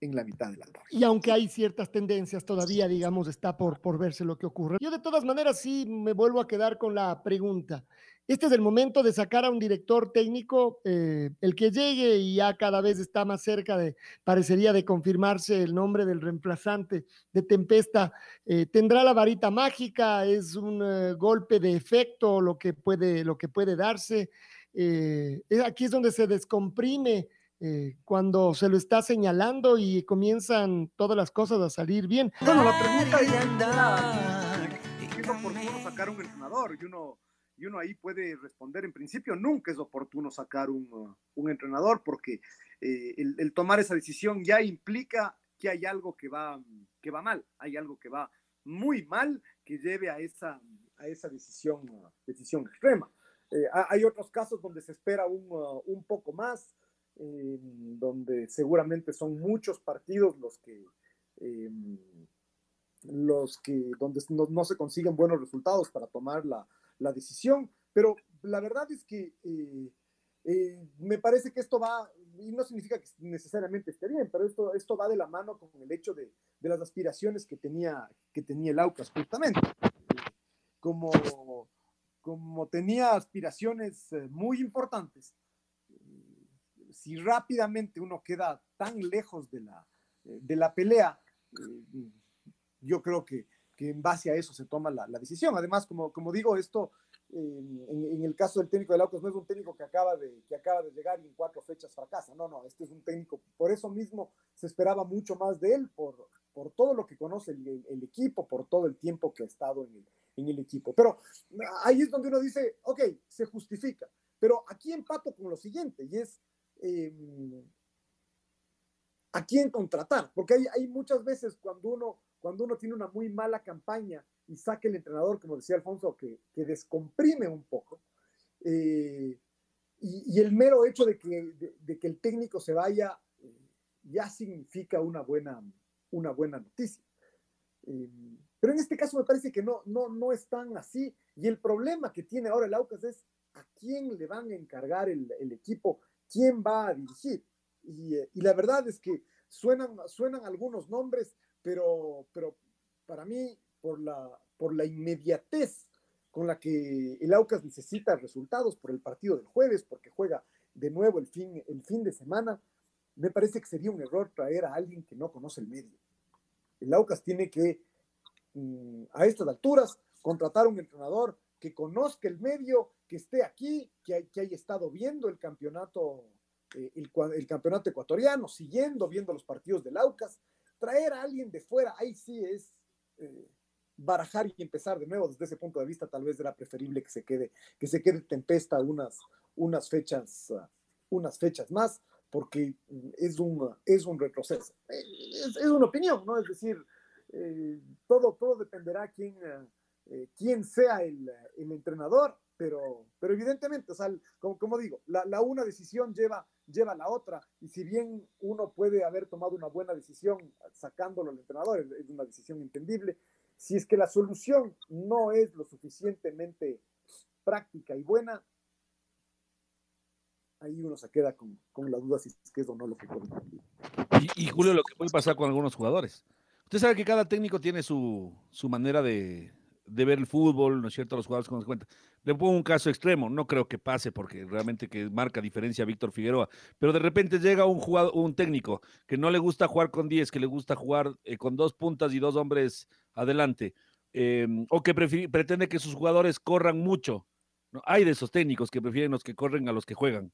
en la mitad de la. Y aunque hay ciertas tendencias, todavía, digamos, está por, por verse lo que ocurre. Yo de todas maneras sí me vuelvo a quedar con la pregunta. Este es el momento de sacar a un director técnico, eh, el que llegue y ya cada vez está más cerca de, parecería de confirmarse el nombre del reemplazante de Tempesta. Eh, ¿Tendrá la varita mágica? ¿Es un uh, golpe de efecto lo que puede, lo que puede darse? Eh, aquí es donde se descomprime eh, cuando se lo está señalando y comienzan todas las cosas a salir bien. Bueno, la pregunta es, ¿es oportuno sacar un entrenador? Y uno, y uno ahí puede responder, en principio nunca es oportuno sacar un, uh, un entrenador porque eh, el, tomar esa decisión ya implica que hay algo que va, que va mal, hay algo que va muy mal que lleve a esa, a esa decisión, uh, decisión extrema. Eh, hay otros casos donde se espera un, uh, un poco más, eh, donde seguramente son muchos partidos los que, eh, los que donde no, no, se consiguen buenos resultados para tomar la, la decisión, pero la verdad es que eh, eh, me parece que esto va, y no significa que necesariamente esté bien, pero esto, esto va de la mano con el hecho de, de las aspiraciones que tenía, que tenía el Aucas justamente. Como, como tenía aspiraciones eh, muy importantes, si rápidamente uno queda tan lejos de la, de la pelea, yo creo que, que, en base a eso se toma la, la decisión. Además, como, como digo, esto en, el caso del técnico de Aucas no es un técnico que acaba, de, que acaba de llegar y en cuatro fechas fracasa. No, no, este es un técnico, por eso mismo se esperaba mucho más de él, por, por todo lo que conoce el, equipo, por todo el tiempo que ha estado en el, en el equipo. Pero ahí es donde uno dice, ok, se justifica. Pero aquí empato con lo siguiente, y es, eh, a quién contratar, porque hay, hay, muchas veces cuando uno, cuando uno tiene una muy mala campaña y saca el entrenador, como decía Alfonso, que, que descomprime un poco, eh, y, el mero hecho de que, de que el técnico se vaya eh, ya significa una buena, una buena noticia. Eh, pero en este caso me parece que no, no, no es tan así, y el problema que tiene ahora el Aucas es a quién le van a encargar el, el equipo quién va a dirigir. Y, y, la verdad es que suenan, suenan algunos nombres, pero, pero para mí, por la, por la inmediatez con la que el Aucas necesita resultados por el partido del jueves, porque juega de nuevo el fin, el fin de semana, me parece que sería un error traer a alguien que no conoce el medio. El Aucas tiene que, mm, a estas alturas, contratar un entrenador que conozca el medio, que esté aquí, que, haya estado viendo el campeonato, eh, el, campeonato ecuatoriano, siguiendo, viendo los partidos del Aucas. Traer a alguien de fuera, ahí sí es eh, barajar y empezar de nuevo desde ese punto de vista, tal vez era preferible que se quede, que se quede tempesta unas, unas fechas, uh, unas fechas más, porque es un, es un retroceso. Es, es una opinión, ¿no? Es decir, eh, todo, todo dependerá quién, eh, quién sea el, el, entrenador, pero, pero evidentemente, o sea, como, como digo, la, la, una decisión lleva, lleva a la otra, y si bien uno puede haber tomado una buena decisión sacándolo al entrenador, es, una decisión entendible, si es que la solución no es lo suficientemente práctica y buena, ahí uno se queda con, con la duda si es que es o no lo que puede. Y, y, Julio, lo que puede pasar con algunos jugadores. Usted sabe que cada técnico tiene su, su manera de, de, ver el fútbol, ¿no es cierto? Los jugadores con cuenta. Le pongo un caso extremo, no creo que pase porque realmente que marca diferencia a Víctor Figueroa, pero de repente llega un jugador, un técnico que no le gusta jugar con 10, que le gusta jugar eh, con dos puntas y dos hombres adelante, eh, o que pretende que sus jugadores corran mucho. ¿no? Hay de esos técnicos que prefieren los que corren a los que juegan.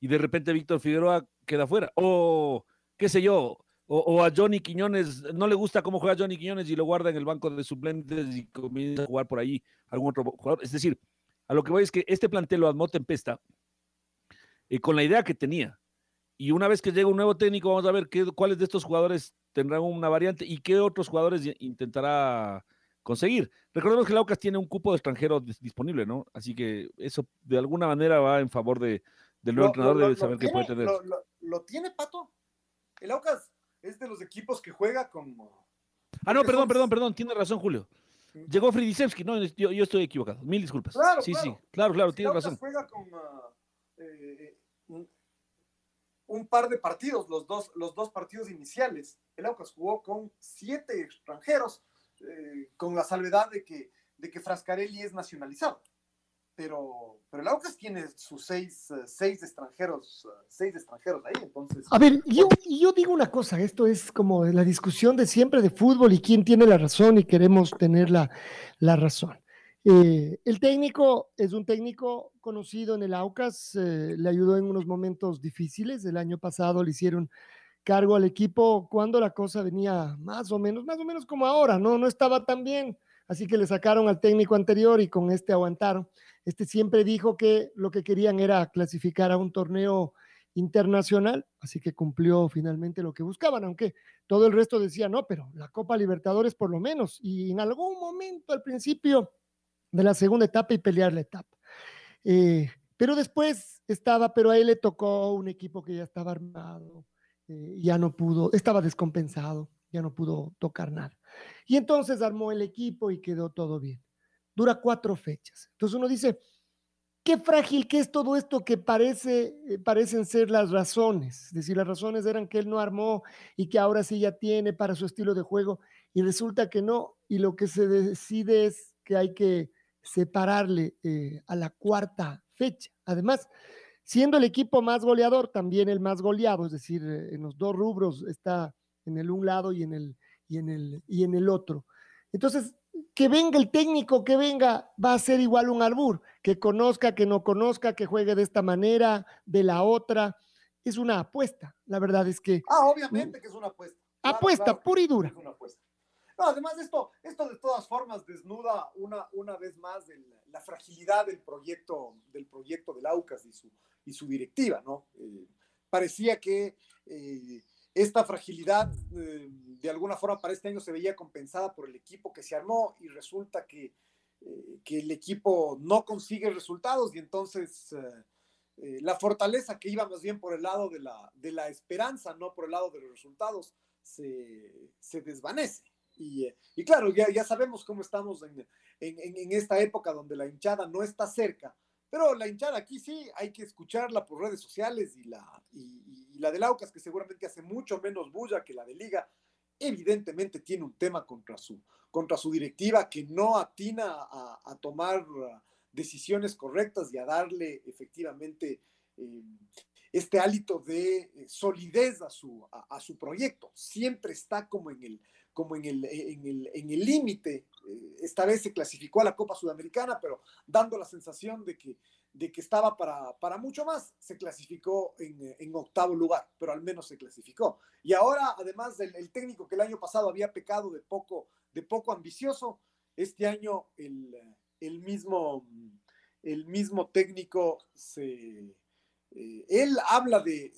Y de repente Víctor Figueroa queda fuera. O, qué sé yo, o, o, a Johnny Quiñones, no le gusta cómo juega Johnny Quiñones y lo guarda en el banco de suplentes y comienza a jugar por ahí algún otro jugador. Es decir, a lo que voy es que este plantel lo armó Tempesta eh, con la idea que tenía. Y una vez que llega un nuevo técnico, vamos a ver qué, cuáles de estos jugadores tendrán una variante y qué otros jugadores intentará conseguir. Recordemos que el Aucas tiene un cupo de extranjeros disponible, ¿no? Así que eso de alguna manera va en favor de, del nuevo lo, entrenador, lo, debe saber qué puede tener. Lo, tiene, Pato? El Aucas es de los equipos que juega con... Ah, no, perdón, perdón, perdón, tiene razón Julio. Llegó Fridisevski, no, yo, yo, estoy equivocado. Mil disculpas. Claro, sí, claro. sí, claro, claro, tiene razón. juega con uh, eh, un, un, par de partidos, los dos, los dos partidos iniciales. El Aucas jugó con siete extranjeros, eh, con la salvedad de que, de que Frascarelli es nacionalizado. Pero, pero el Aucas tiene sus seis, uh, seis extranjeros, uh, seis extranjeros ahí, entonces. A ver, yo, yo digo una cosa, esto es como la discusión de siempre de fútbol y quién tiene la razón y queremos tener la, la razón. Eh, el técnico es un técnico conocido en el Aucas, eh, le ayudó en unos momentos difíciles. El año pasado le hicieron cargo al equipo cuando la cosa venía más o menos, más o menos como ahora, no, no estaba tan bien. Así que le sacaron al técnico anterior y con este aguantaron. Este siempre dijo que lo que querían era clasificar a un torneo internacional, así que cumplió finalmente lo que buscaban, aunque todo el resto decía, no, pero la Copa Libertadores por lo menos, y en algún momento al principio de la segunda etapa y pelear la etapa. Eh, pero después estaba, pero a él le tocó un equipo que ya estaba armado, eh, ya no pudo, estaba descompensado, ya no pudo tocar nada. Y entonces armó el equipo y quedó todo bien. Dura cuatro fechas. Entonces uno dice, qué frágil que es todo esto que parece, eh, parecen ser las razones. Es decir, las razones eran que él no armó y que ahora sí ya tiene para su estilo de juego y resulta que no. Y lo que se decide es que hay que separarle eh, a la cuarta fecha. Además, siendo el equipo más goleador, también el más goleado, es decir, eh, en los dos rubros está en el un lado y en el, y en el, y en el otro. Entonces, que venga el técnico, que venga, va a ser igual un arbur, que conozca, que no conozca, que juegue de esta manera, de la otra. Es una apuesta, la verdad es que. Ah, obviamente que es una apuesta. Claro, apuesta, claro, pura y dura. Es una apuesta. No, además esto, esto de todas formas desnuda una, una vez más el, la fragilidad del proyecto, del proyecto del AUCAS y su, y su directiva, ¿no? Eh, parecía que eh, esta fragilidad eh, de alguna forma para este año se veía compensada por el equipo que se armó y resulta que, eh, que el equipo no consigue resultados y entonces eh, la fortaleza que iba más bien por el lado de la, de la esperanza, no por el lado de los resultados, se, se desvanece. Y, y, claro, ya, ya sabemos cómo estamos en, en, esta época donde la hinchada no está cerca, Pero la hinchada aquí sí, hay que escucharla por redes sociales y la, y, la de Laucas, que seguramente hace mucho menos bulla que la de Liga, evidentemente tiene un tema contra su, contra su directiva que no atina a, tomar decisiones correctas y a darle efectivamente eh, este hálito de eh, solidez a su, a, su proyecto. Siempre está como en el como en el en el límite. Eh, esta vez se clasificó a la Copa Sudamericana, pero dando la sensación de que, de que estaba para, para mucho más, se clasificó en, en, octavo lugar, pero al menos se clasificó. Y ahora, además del el técnico que el año pasado había pecado de poco, de poco ambicioso, este año el, el mismo, el mismo técnico se... Eh, él habla de,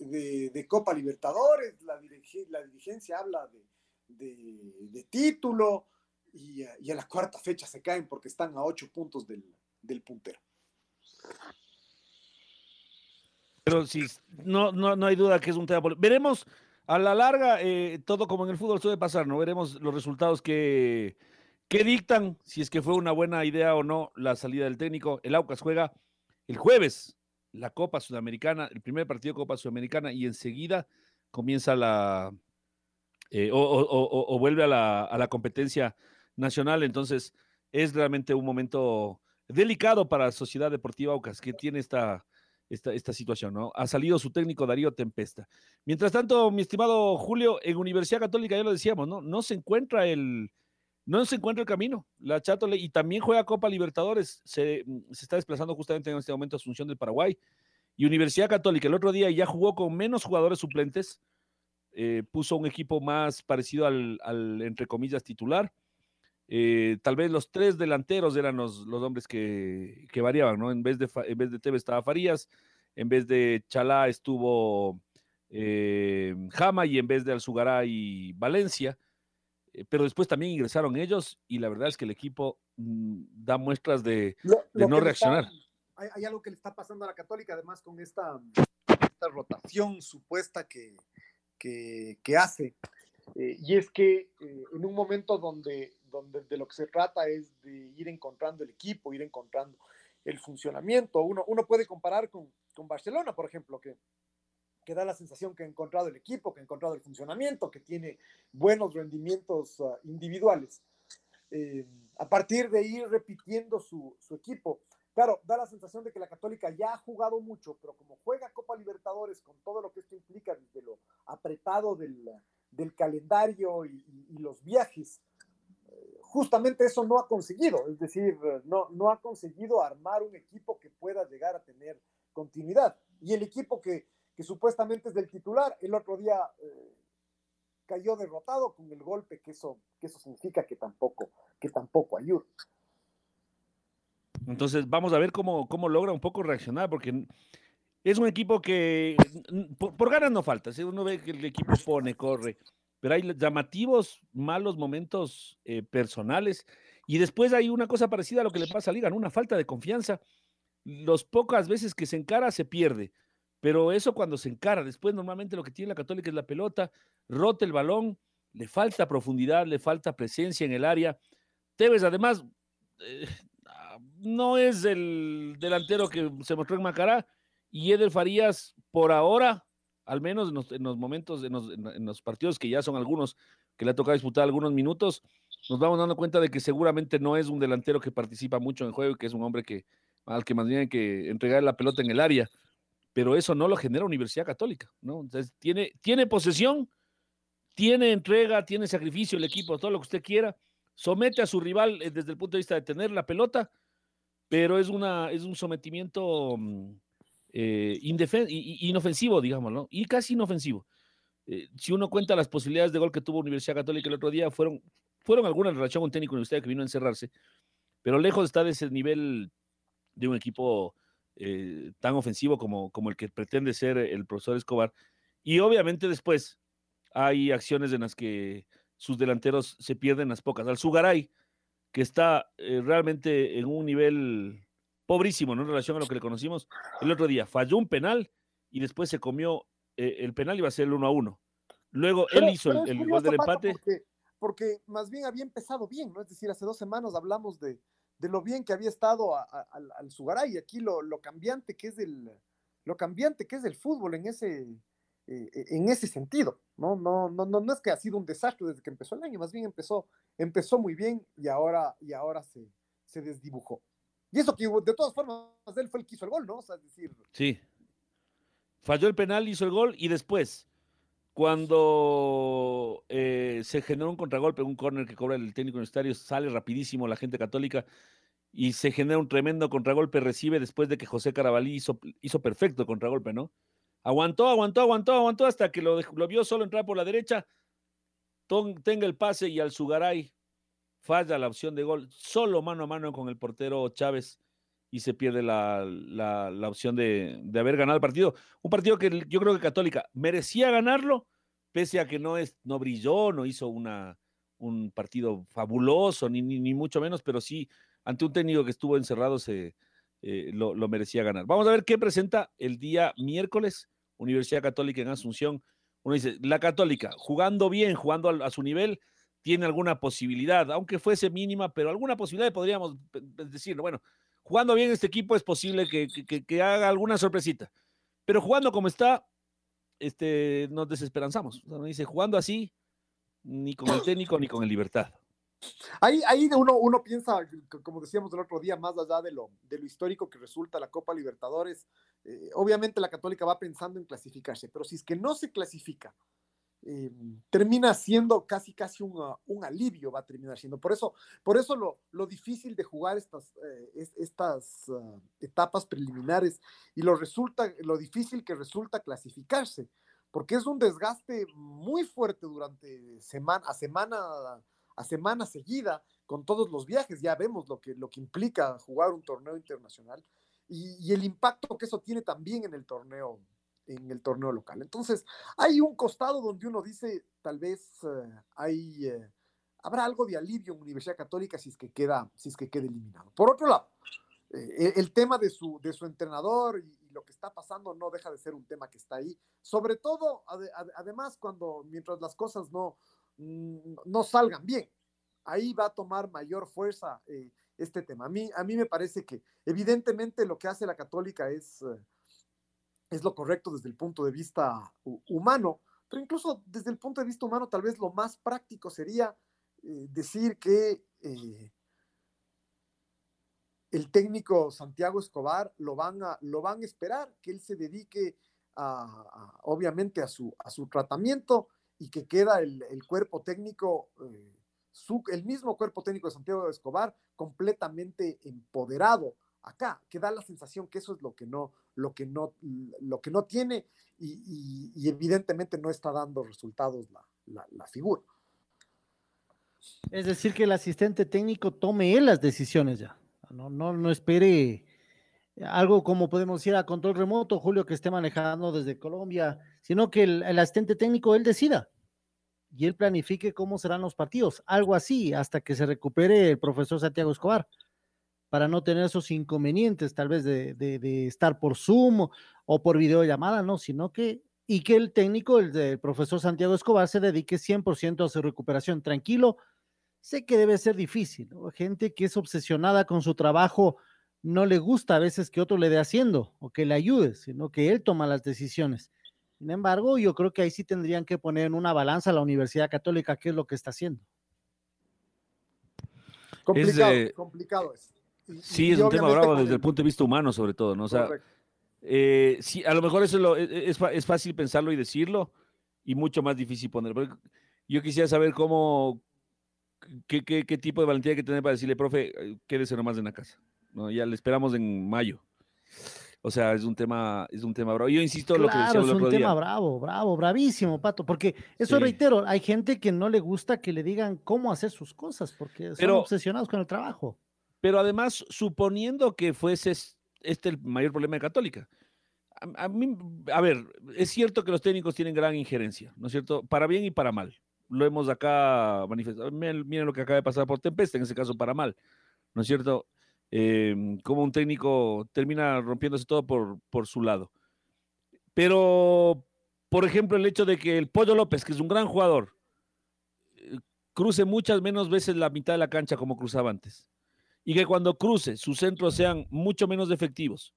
de, Copa Libertadores, la, la dirigencia habla de, de, título y, a la cuarta fecha se caen porque están a ocho puntos del, puntero. Pero sí, no, no, no hay duda que es un tema Veremos a la larga, eh, todo como en el fútbol suele pasar, ¿no? Veremos los resultados que, que dictan, si es que fue una buena idea o no la salida del técnico. El Aucas juega el jueves la Copa Sudamericana, el primer partido de Copa Sudamericana, y enseguida comienza la, eh, o, vuelve a la, competencia nacional. Entonces, es realmente un momento delicado para la Sociedad Deportiva Aucas, que tiene esta, esta, esta situación, ¿no? Ha salido su técnico Darío Tempesta. Mientras tanto, mi estimado Julio, en Universidad Católica, ya lo decíamos, ¿no? No se encuentra el, no se encuentra el camino. La Chato y también juega Copa Libertadores. Se, se, está desplazando justamente en este momento a Asunción del Paraguay. Y Universidad Católica el otro día ya jugó con menos jugadores suplentes. Eh, puso un equipo más parecido al, entre comillas, titular. Eh, tal vez los tres delanteros eran los, los hombres que, que, variaban, ¿no? En vez de, en vez de Tevez estaba Farías, en vez de Chalá estuvo eh, Jama y en vez de Alzugaray Valencia. pero después también ingresaron ellos y la verdad es que el equipo mm, da muestras de, no reaccionar. hay, hay, algo que le está pasando a la Católica, además, con esta, esta rotación supuesta que, que, hace. Eh, y es que eh, en un momento donde, donde de lo que se trata es de ir encontrando el equipo, ir encontrando el funcionamiento, uno, uno puede comparar con, con Barcelona, por ejemplo, que, que da la sensación que ha encontrado el equipo, que ha encontrado el funcionamiento, que tiene buenos rendimientos uh, individuales. Eh, a partir de ir repitiendo su, su, equipo, Claro, da la sensación de que la Católica ya ha jugado mucho, pero como juega Copa Libertadores con todo lo que esto implica desde lo apretado del, del calendario y, los viajes, justamente eso no ha conseguido, es decir, no, no ha conseguido armar un equipo que pueda llegar a tener continuidad. Y el equipo que, que supuestamente es del titular, el otro día eh, cayó derrotado con el golpe, que eso, que eso significa que tampoco, que tampoco ayuda. Entonces, vamos a ver cómo, cómo logra un poco reaccionar, porque es un equipo que por, ganas no falta. Si uno ve que el equipo pone, corre, pero hay llamativos malos momentos eh, personales. Y después hay una cosa parecida a lo que le pasa a Liga, una falta de confianza. Los pocas veces que se encara se pierde, pero eso cuando se encara, después normalmente lo que tiene la Católica es la pelota, rota el balón, le falta profundidad, le falta presencia en el área. Tevez, además, eh, no es el delantero que se mostró en Macará y Eder Farías por ahora, al menos en los, momentos, en los, partidos que ya son algunos, que le ha tocado disputar algunos minutos, nos vamos dando cuenta de que seguramente no es un delantero que participa mucho en juego y que es un hombre que, al que más bien hay que entregar la pelota en el área, pero eso no lo genera Universidad Católica, ¿no? Entonces tiene, tiene posesión, tiene entrega, tiene sacrificio el equipo, todo lo que usted quiera, somete a su rival eh, desde el punto de vista de tener la pelota, pero es, una, es un sometimiento mm, eh, inofensivo, digamos, ¿no? Y casi inofensivo. Eh, si uno cuenta las posibilidades de gol que tuvo Universidad Católica el otro día, fueron, fueron algunas en relación con un técnico universitario que vino a encerrarse, pero lejos está de ese nivel de un equipo eh, tan ofensivo como, como el que pretende ser el profesor Escobar. Y obviamente después hay acciones en las que sus delanteros se pierden las pocas. Al Sugaray, que está eh, realmente en un nivel pobrísimo ¿no? en relación a lo que le conocimos el otro día. Falló un penal y después se comió eh, el penal iba a ser el 1 a 1. Luego él hizo el, gol del empate. Porque, más bien había empezado bien, ¿no? Es decir, hace dos semanas hablamos de, de lo bien que había estado al Sugaray. Y aquí lo, lo, cambiante que es el, lo cambiante que es el fútbol en ese, eh, en ese sentido. ¿no? No, no, no, no es que ha sido un desastre desde que empezó el año, más bien empezó, empezó muy bien y ahora, y ahora se, se desdibujó. Y eso que de todas formas, él fue el que hizo el gol, ¿no? Es decir. Sí. Falló el penal, hizo el gol y después, cuando eh, se generó un contragolpe, un córner que cobra el técnico universitario, sale rapidísimo la gente católica y se genera un tremendo contragolpe, recibe después de que José Carabalí hizo, hizo perfecto contragolpe, ¿no? Aguantó, aguantó, aguantó, aguantó hasta que lo, lo vio solo entrar por la derecha, tenga el pase y al Sugaray falla la opción de gol, solo mano a mano con el portero Chávez y se pierde la, la, opción de, de, haber ganado el partido. Un partido que yo creo que Católica merecía ganarlo, pese a que no, es, no brilló, no hizo una, un partido fabuloso, ni, ni, mucho menos, pero sí, ante un técnico que estuvo encerrado, se, eh, lo, lo, merecía ganar. Vamos a ver qué presenta el día miércoles Universidad Católica en Asunción. Uno dice, la Católica, jugando bien, jugando a, a su nivel, tiene alguna posibilidad, aunque fuese mínima, pero alguna posibilidad podríamos decirlo. Bueno, jugando bien este equipo es posible que, haga alguna sorpresita. Pero jugando como está, este, nos desesperanzamos. O sea, dice, jugando así, ni con el técnico ni con el Libertad. Ahí, ahí uno, uno piensa, como decíamos el otro día, más allá de lo, de lo histórico que resulta la Copa Libertadores, eh, obviamente la Católica va pensando en clasificarse, pero si es que no se clasifica, eh, termina siendo casi casi un, un, alivio, va a terminar siendo. Por eso, por eso lo, lo difícil de jugar estas, eh, estas uh, etapas preliminares y lo, resulta, lo difícil que resulta clasificarse, porque es un desgaste muy fuerte durante semana a semana a semana seguida con todos los viajes. Ya vemos lo que, lo que implica jugar un torneo internacional y, y el impacto que eso tiene también en el torneo en el torneo local. Entonces, hay un costado donde uno dice, tal vez uh, hay, uh, habrá algo de alivio en Universidad Católica si es que queda, si es que queda eliminado. Por otro lado, eh, el tema de su, de su entrenador y, y, lo que está pasando no deja de ser un tema que está ahí, sobre todo, ad, ad, además, cuando mientras las cosas no, mm, no salgan bien, ahí va a tomar mayor fuerza eh, este tema. A mí, a mí me parece que evidentemente lo que hace la católica es... Uh, es lo correcto desde el punto de vista humano, pero incluso desde el punto de vista humano tal vez lo más práctico sería eh, decir que eh, el técnico Santiago Escobar lo van a, lo van a esperar, que él se dedique a, obviamente a su, a su tratamiento y que queda el, el cuerpo técnico, eh, su, el mismo cuerpo técnico de Santiago Escobar completamente empoderado acá, que da la sensación que eso es lo que no, lo que no, lo que no tiene y, evidentemente no está dando resultados la, la, la, figura. Es decir, que el asistente técnico tome él las decisiones ya, no, no, no espere algo como podemos decir a control remoto, Julio, que esté manejando desde Colombia, sino que el, el asistente técnico él decida y él planifique cómo serán los partidos, algo así, hasta que se recupere el profesor Santiago Escobar para no tener esos inconvenientes, tal vez de, de, de estar por Zoom o, o, por videollamada, no, sino que, y que el técnico, el, el profesor Santiago Escobar, se dedique 100% a su recuperación. Tranquilo, sé que debe ser difícil, ¿no? gente que es obsesionada con su trabajo, no le gusta a veces que otro le dé haciendo o que le ayude, sino que él toma las decisiones. Sin embargo, yo creo que ahí sí tendrían que poner en una balanza la Universidad Católica qué es lo que está haciendo. Complicado, es, eh, complicado es. Sí, es un tema bravo desde el punto de vista humano, sobre todo, ¿no? O sea, eh, sí, a lo mejor eso es, lo, es, es, fácil pensarlo y decirlo, y mucho más difícil ponerlo. Yo quisiera saber cómo, qué, qué, qué, tipo de valentía hay que tener para decirle, profe, quédese nomás en la casa. ¿no? Ya le esperamos en mayo. O sea, es un tema, es un tema bravo. Yo insisto en claro, lo que decía es el un otro tema día. bravo, bravo, bravísimo, Pato, porque eso sí. reitero, hay gente que no le gusta que le digan cómo hacer sus cosas, porque Pero, son obsesionados con el trabajo. Pero además, suponiendo que fuese este el mayor problema de Católica. A, mí, a ver, es cierto que los técnicos tienen gran injerencia, ¿no es cierto? Para bien y para mal. Lo hemos acá manifestado. Miren, lo que acaba de pasar por Tempesta, en ese caso para mal, ¿no es cierto? Eh, como un técnico termina rompiéndose todo por, por su lado. Pero, por ejemplo, el hecho de que el Pollo López, que es un gran jugador, cruce muchas menos veces la mitad de la cancha como cruzaba antes y que cuando cruce sus centros sean mucho menos efectivos,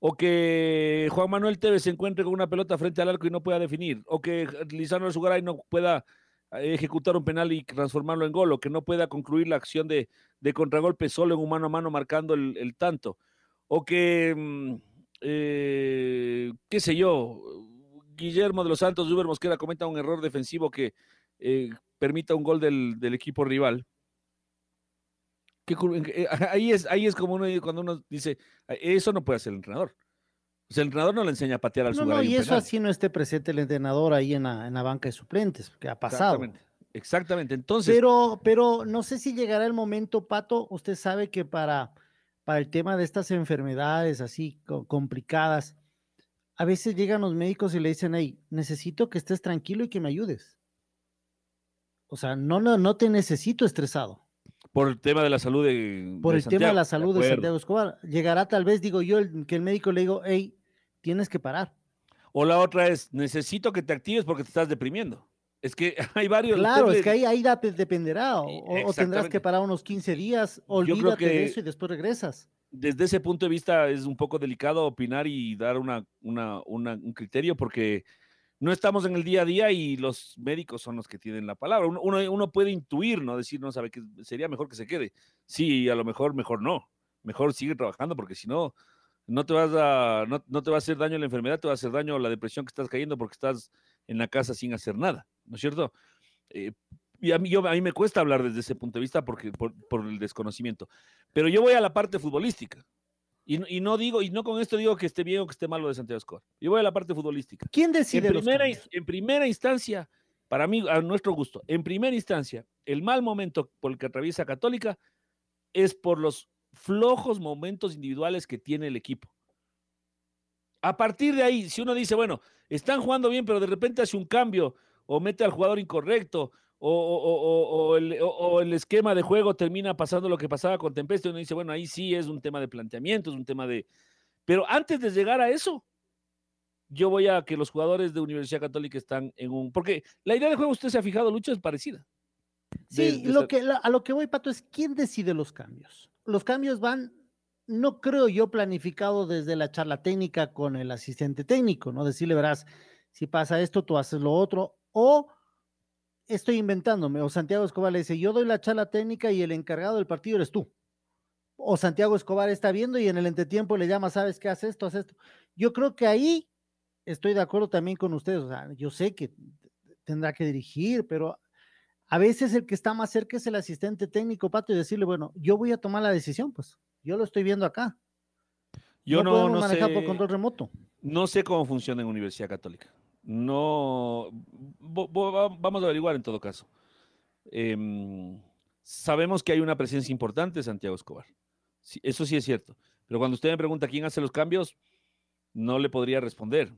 o que Juan Manuel Tevez se encuentre con una pelota frente al arco y no pueda definir, o que Lisandro Alzugaray no pueda eh, ejecutar un penal y transformarlo en gol, o que no pueda concluir la acción de, de contragolpe solo en un mano a mano marcando el, el tanto, o que, mm, eh, qué sé yo, Guillermo de los Santos, Uber Mosquera cometa un error defensivo que eh, permita un gol del, del equipo rival. ¿Qué cul- eh, ahí, es, ahí es como uno cuando uno dice, eso no puede hacer el entrenador. O sea, el entrenador no le enseña a patear al No, no, y eso así no esté presente el entrenador ahí en la, en la banca de suplentes, que ha pasado. Exactamente. Exactamente. Entonces, Pero, pero no sé si llegará el momento, Pato. Usted sabe que para, para el tema de estas enfermedades así co- complicadas, a veces llegan los médicos y le dicen, hey, necesito que estés tranquilo y que me ayudes. O sea, no, no, no te necesito estresado. Por el tema de la salud de. Por de el tema de la Santiago, salud de acuerdo. Santiago Escobar. Llegará tal vez, digo yo, el- que el médico le digo, hey, tienes que parar. O la otra es, necesito que te actives porque te estás deprimiendo. Es que hay varios. Claro, es que ahí, ahí da- dependerá. O, tendrás que parar unos 15 días, olvídate de que- eso y después regresas. desde ese punto de vista es un poco delicado opinar y dar una, una- una- un criterio porque no estamos en el día a día y los médicos son los que tienen la palabra. Uno, puede intuir, ¿no? Decir, no, sabe que sería mejor que se quede. Sí, a lo mejor, mejor no. Mejor sigue trabajando porque si no, no te vas a, no, no te va a hacer daño la enfermedad, te va a hacer daño la depresión que estás cayendo porque estás en la casa sin hacer nada, ¿no es cierto? Eh, y a mí, a mí me cuesta hablar desde ese punto de vista porque, por, por el desconocimiento. Pero yo voy a la parte futbolística. Y, no- y no digo, y no con esto digo que esté bien o que esté mal lo de Santiago Escobar. Yo voy a la parte futbolística. ¿Quién En decide los primera, en primera instancia, para mí, a nuestro gusto, en primera instancia, el mal momento por el que atraviesa Católica es por los flojos momentos individuales que tiene el equipo. A partir de ahí, si uno dice, bueno, están jugando bien, pero de repente hace un cambio o mete al jugador incorrecto o, el, o- o el esquema de juego termina pasando lo que pasaba con Tempeste, uno dice, bueno, ahí sí es un tema de planteamiento, es un tema de... Pero antes de llegar a eso, yo voy a que los jugadores de Universidad Católica están en un... Porque la idea de juego, usted se ha fijado, Lucho, es parecida. De- Sí, de lo que, la- a lo que voy, Pato, es quién decide los cambios. Los cambios van, no creo yo, planificado desde la charla técnica con el asistente técnico, ¿no? Decirle, verás, si pasa esto, tú haces lo otro, o estoy inventándome, o Santiago Escobar le dice, yo doy la charla técnica y el encargado del partido eres tú. O Santiago Escobar está viendo y en el entretiempo le llama, ¿sabes qué? Haz esto, haz esto. Yo creo que ahí estoy de acuerdo también con ustedes. O sea, yo sé que tendrá que dirigir, pero a veces el que está más cerca es el asistente técnico, Pato, y decirle, bueno, yo voy a tomar la decisión, pues yo lo estoy viendo acá. Yo no, sé, por control remoto. no sé cómo funciona en Universidad Católica. No, vamos a averiguar en todo caso. Em, sabemos que hay una presencia importante de Santiago Escobar. Eso sí es cierto. Pero cuando usted me pregunta quién hace los cambios, no le podría responder.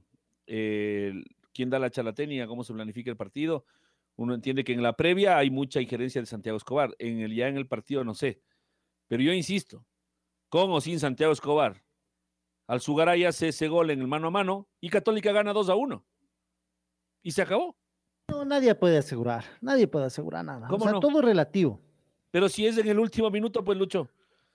¿Quién da la charla técnica? ¿Cómo se planifica el partido? Uno entiende que en la previa hay mucha injerencia de Santiago Escobar. En el, ya en el partido no sé. Pero yo insisto, con o sin Santiago Escobar, Alzugaray hace ese gol en el mano a mano y Católica gana 2 a 1. Y se acabó. No, nadie puede asegurar, nadie puede asegurar nada. O ¿Cómo sea, no? todo relativo. Pero si es en el último minuto, pues Lucho.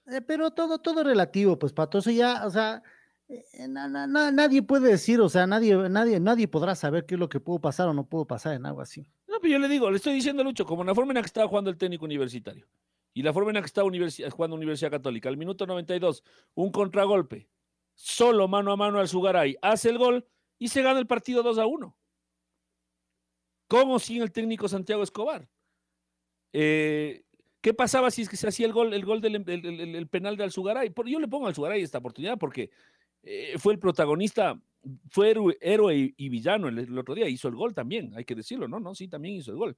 Eh, pero todo, todo relativo, pues, Pato. Eso ya, o sea, eh, na- na- na- nadie puede decir, o sea, nadie, nadie, nadie podrá saber qué es lo que pudo pasar o no pudo pasar en algo así. No, pero yo le digo, le estoy diciendo a Lucho, como la forma en la que estaba jugando el técnico universitario y la forma en la que estaba universi- jugando Universidad Católica, al minuto 92, un contragolpe, solo mano a mano al Sugaray, hace el gol y se gana el partido 2 a 1. ¿Cómo sin el técnico Santiago Escobar? Eh, ¿Qué pasaba si es que se hacía el gol, el gol del el, el- el penal de Alzugaray? Yo le pongo a Alzugaray esta oportunidad porque eh, fue el protagonista, fue héroe, y, villano el, otro día, hizo el gol también, hay que decirlo, ¿no? No, sí, también hizo el gol.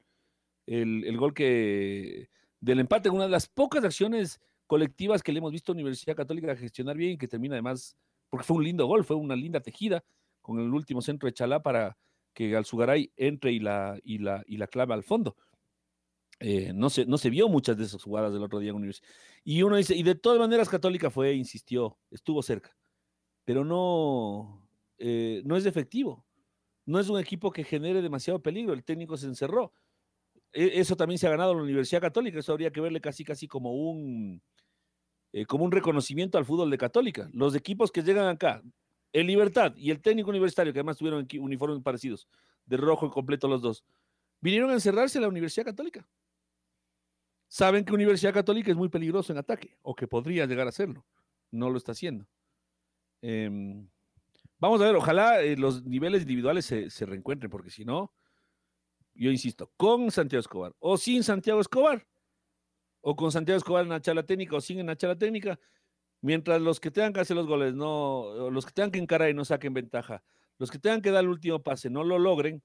El, el gol que del empate, una de las pocas acciones colectivas que le hemos visto a Universidad Católica gestionar bien y que termina además, porque fue un lindo gol, fue una linda tejida con el último centro de Chalá para que Alzugaray entre y la, y la, y la clave al fondo. Eh, no, se, no se vio muchas de esas jugadas del otro día en Universidad. Y uno dice, y de todas maneras Católica fue, insistió, estuvo cerca, pero no, eh, no es efectivo. No es un equipo que genere demasiado peligro, el técnico se encerró. E- Eso también se ha ganado en la Universidad Católica, eso habría que verle casi casi como un, eh, como un reconocimiento al fútbol de Católica. Los equipos que llegan acá, el Libertad y el técnico universitario, que además tuvieron uniformes parecidos, de rojo y completo los dos, vinieron a encerrarse en la Universidad Católica. Saben que Universidad Católica es muy peligroso en ataque, o que podría llegar a serlo. No lo está haciendo. Em, vamos a ver, ojalá eh, los niveles individuales se, se reencuentren, porque si no, yo insisto, con Santiago Escobar o sin Santiago Escobar, o con Santiago Escobar en la charla técnica o sin en la charla técnica, mientras los que tengan que hacer los goles, no, los que tengan que encarar y no saquen ventaja, los que tengan que dar el último pase no lo logren,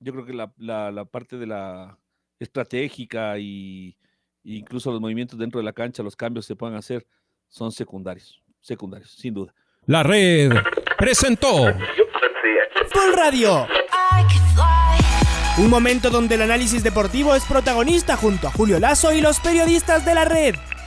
yo creo que la, parte de la estratégica y, incluso los movimientos dentro de la cancha, los cambios que se puedan hacer, son secundarios, secundarios, sin duda. La red presentó Full Radio. Un momento donde el análisis deportivo es protagonista junto a Julio Lazo y los periodistas de la red.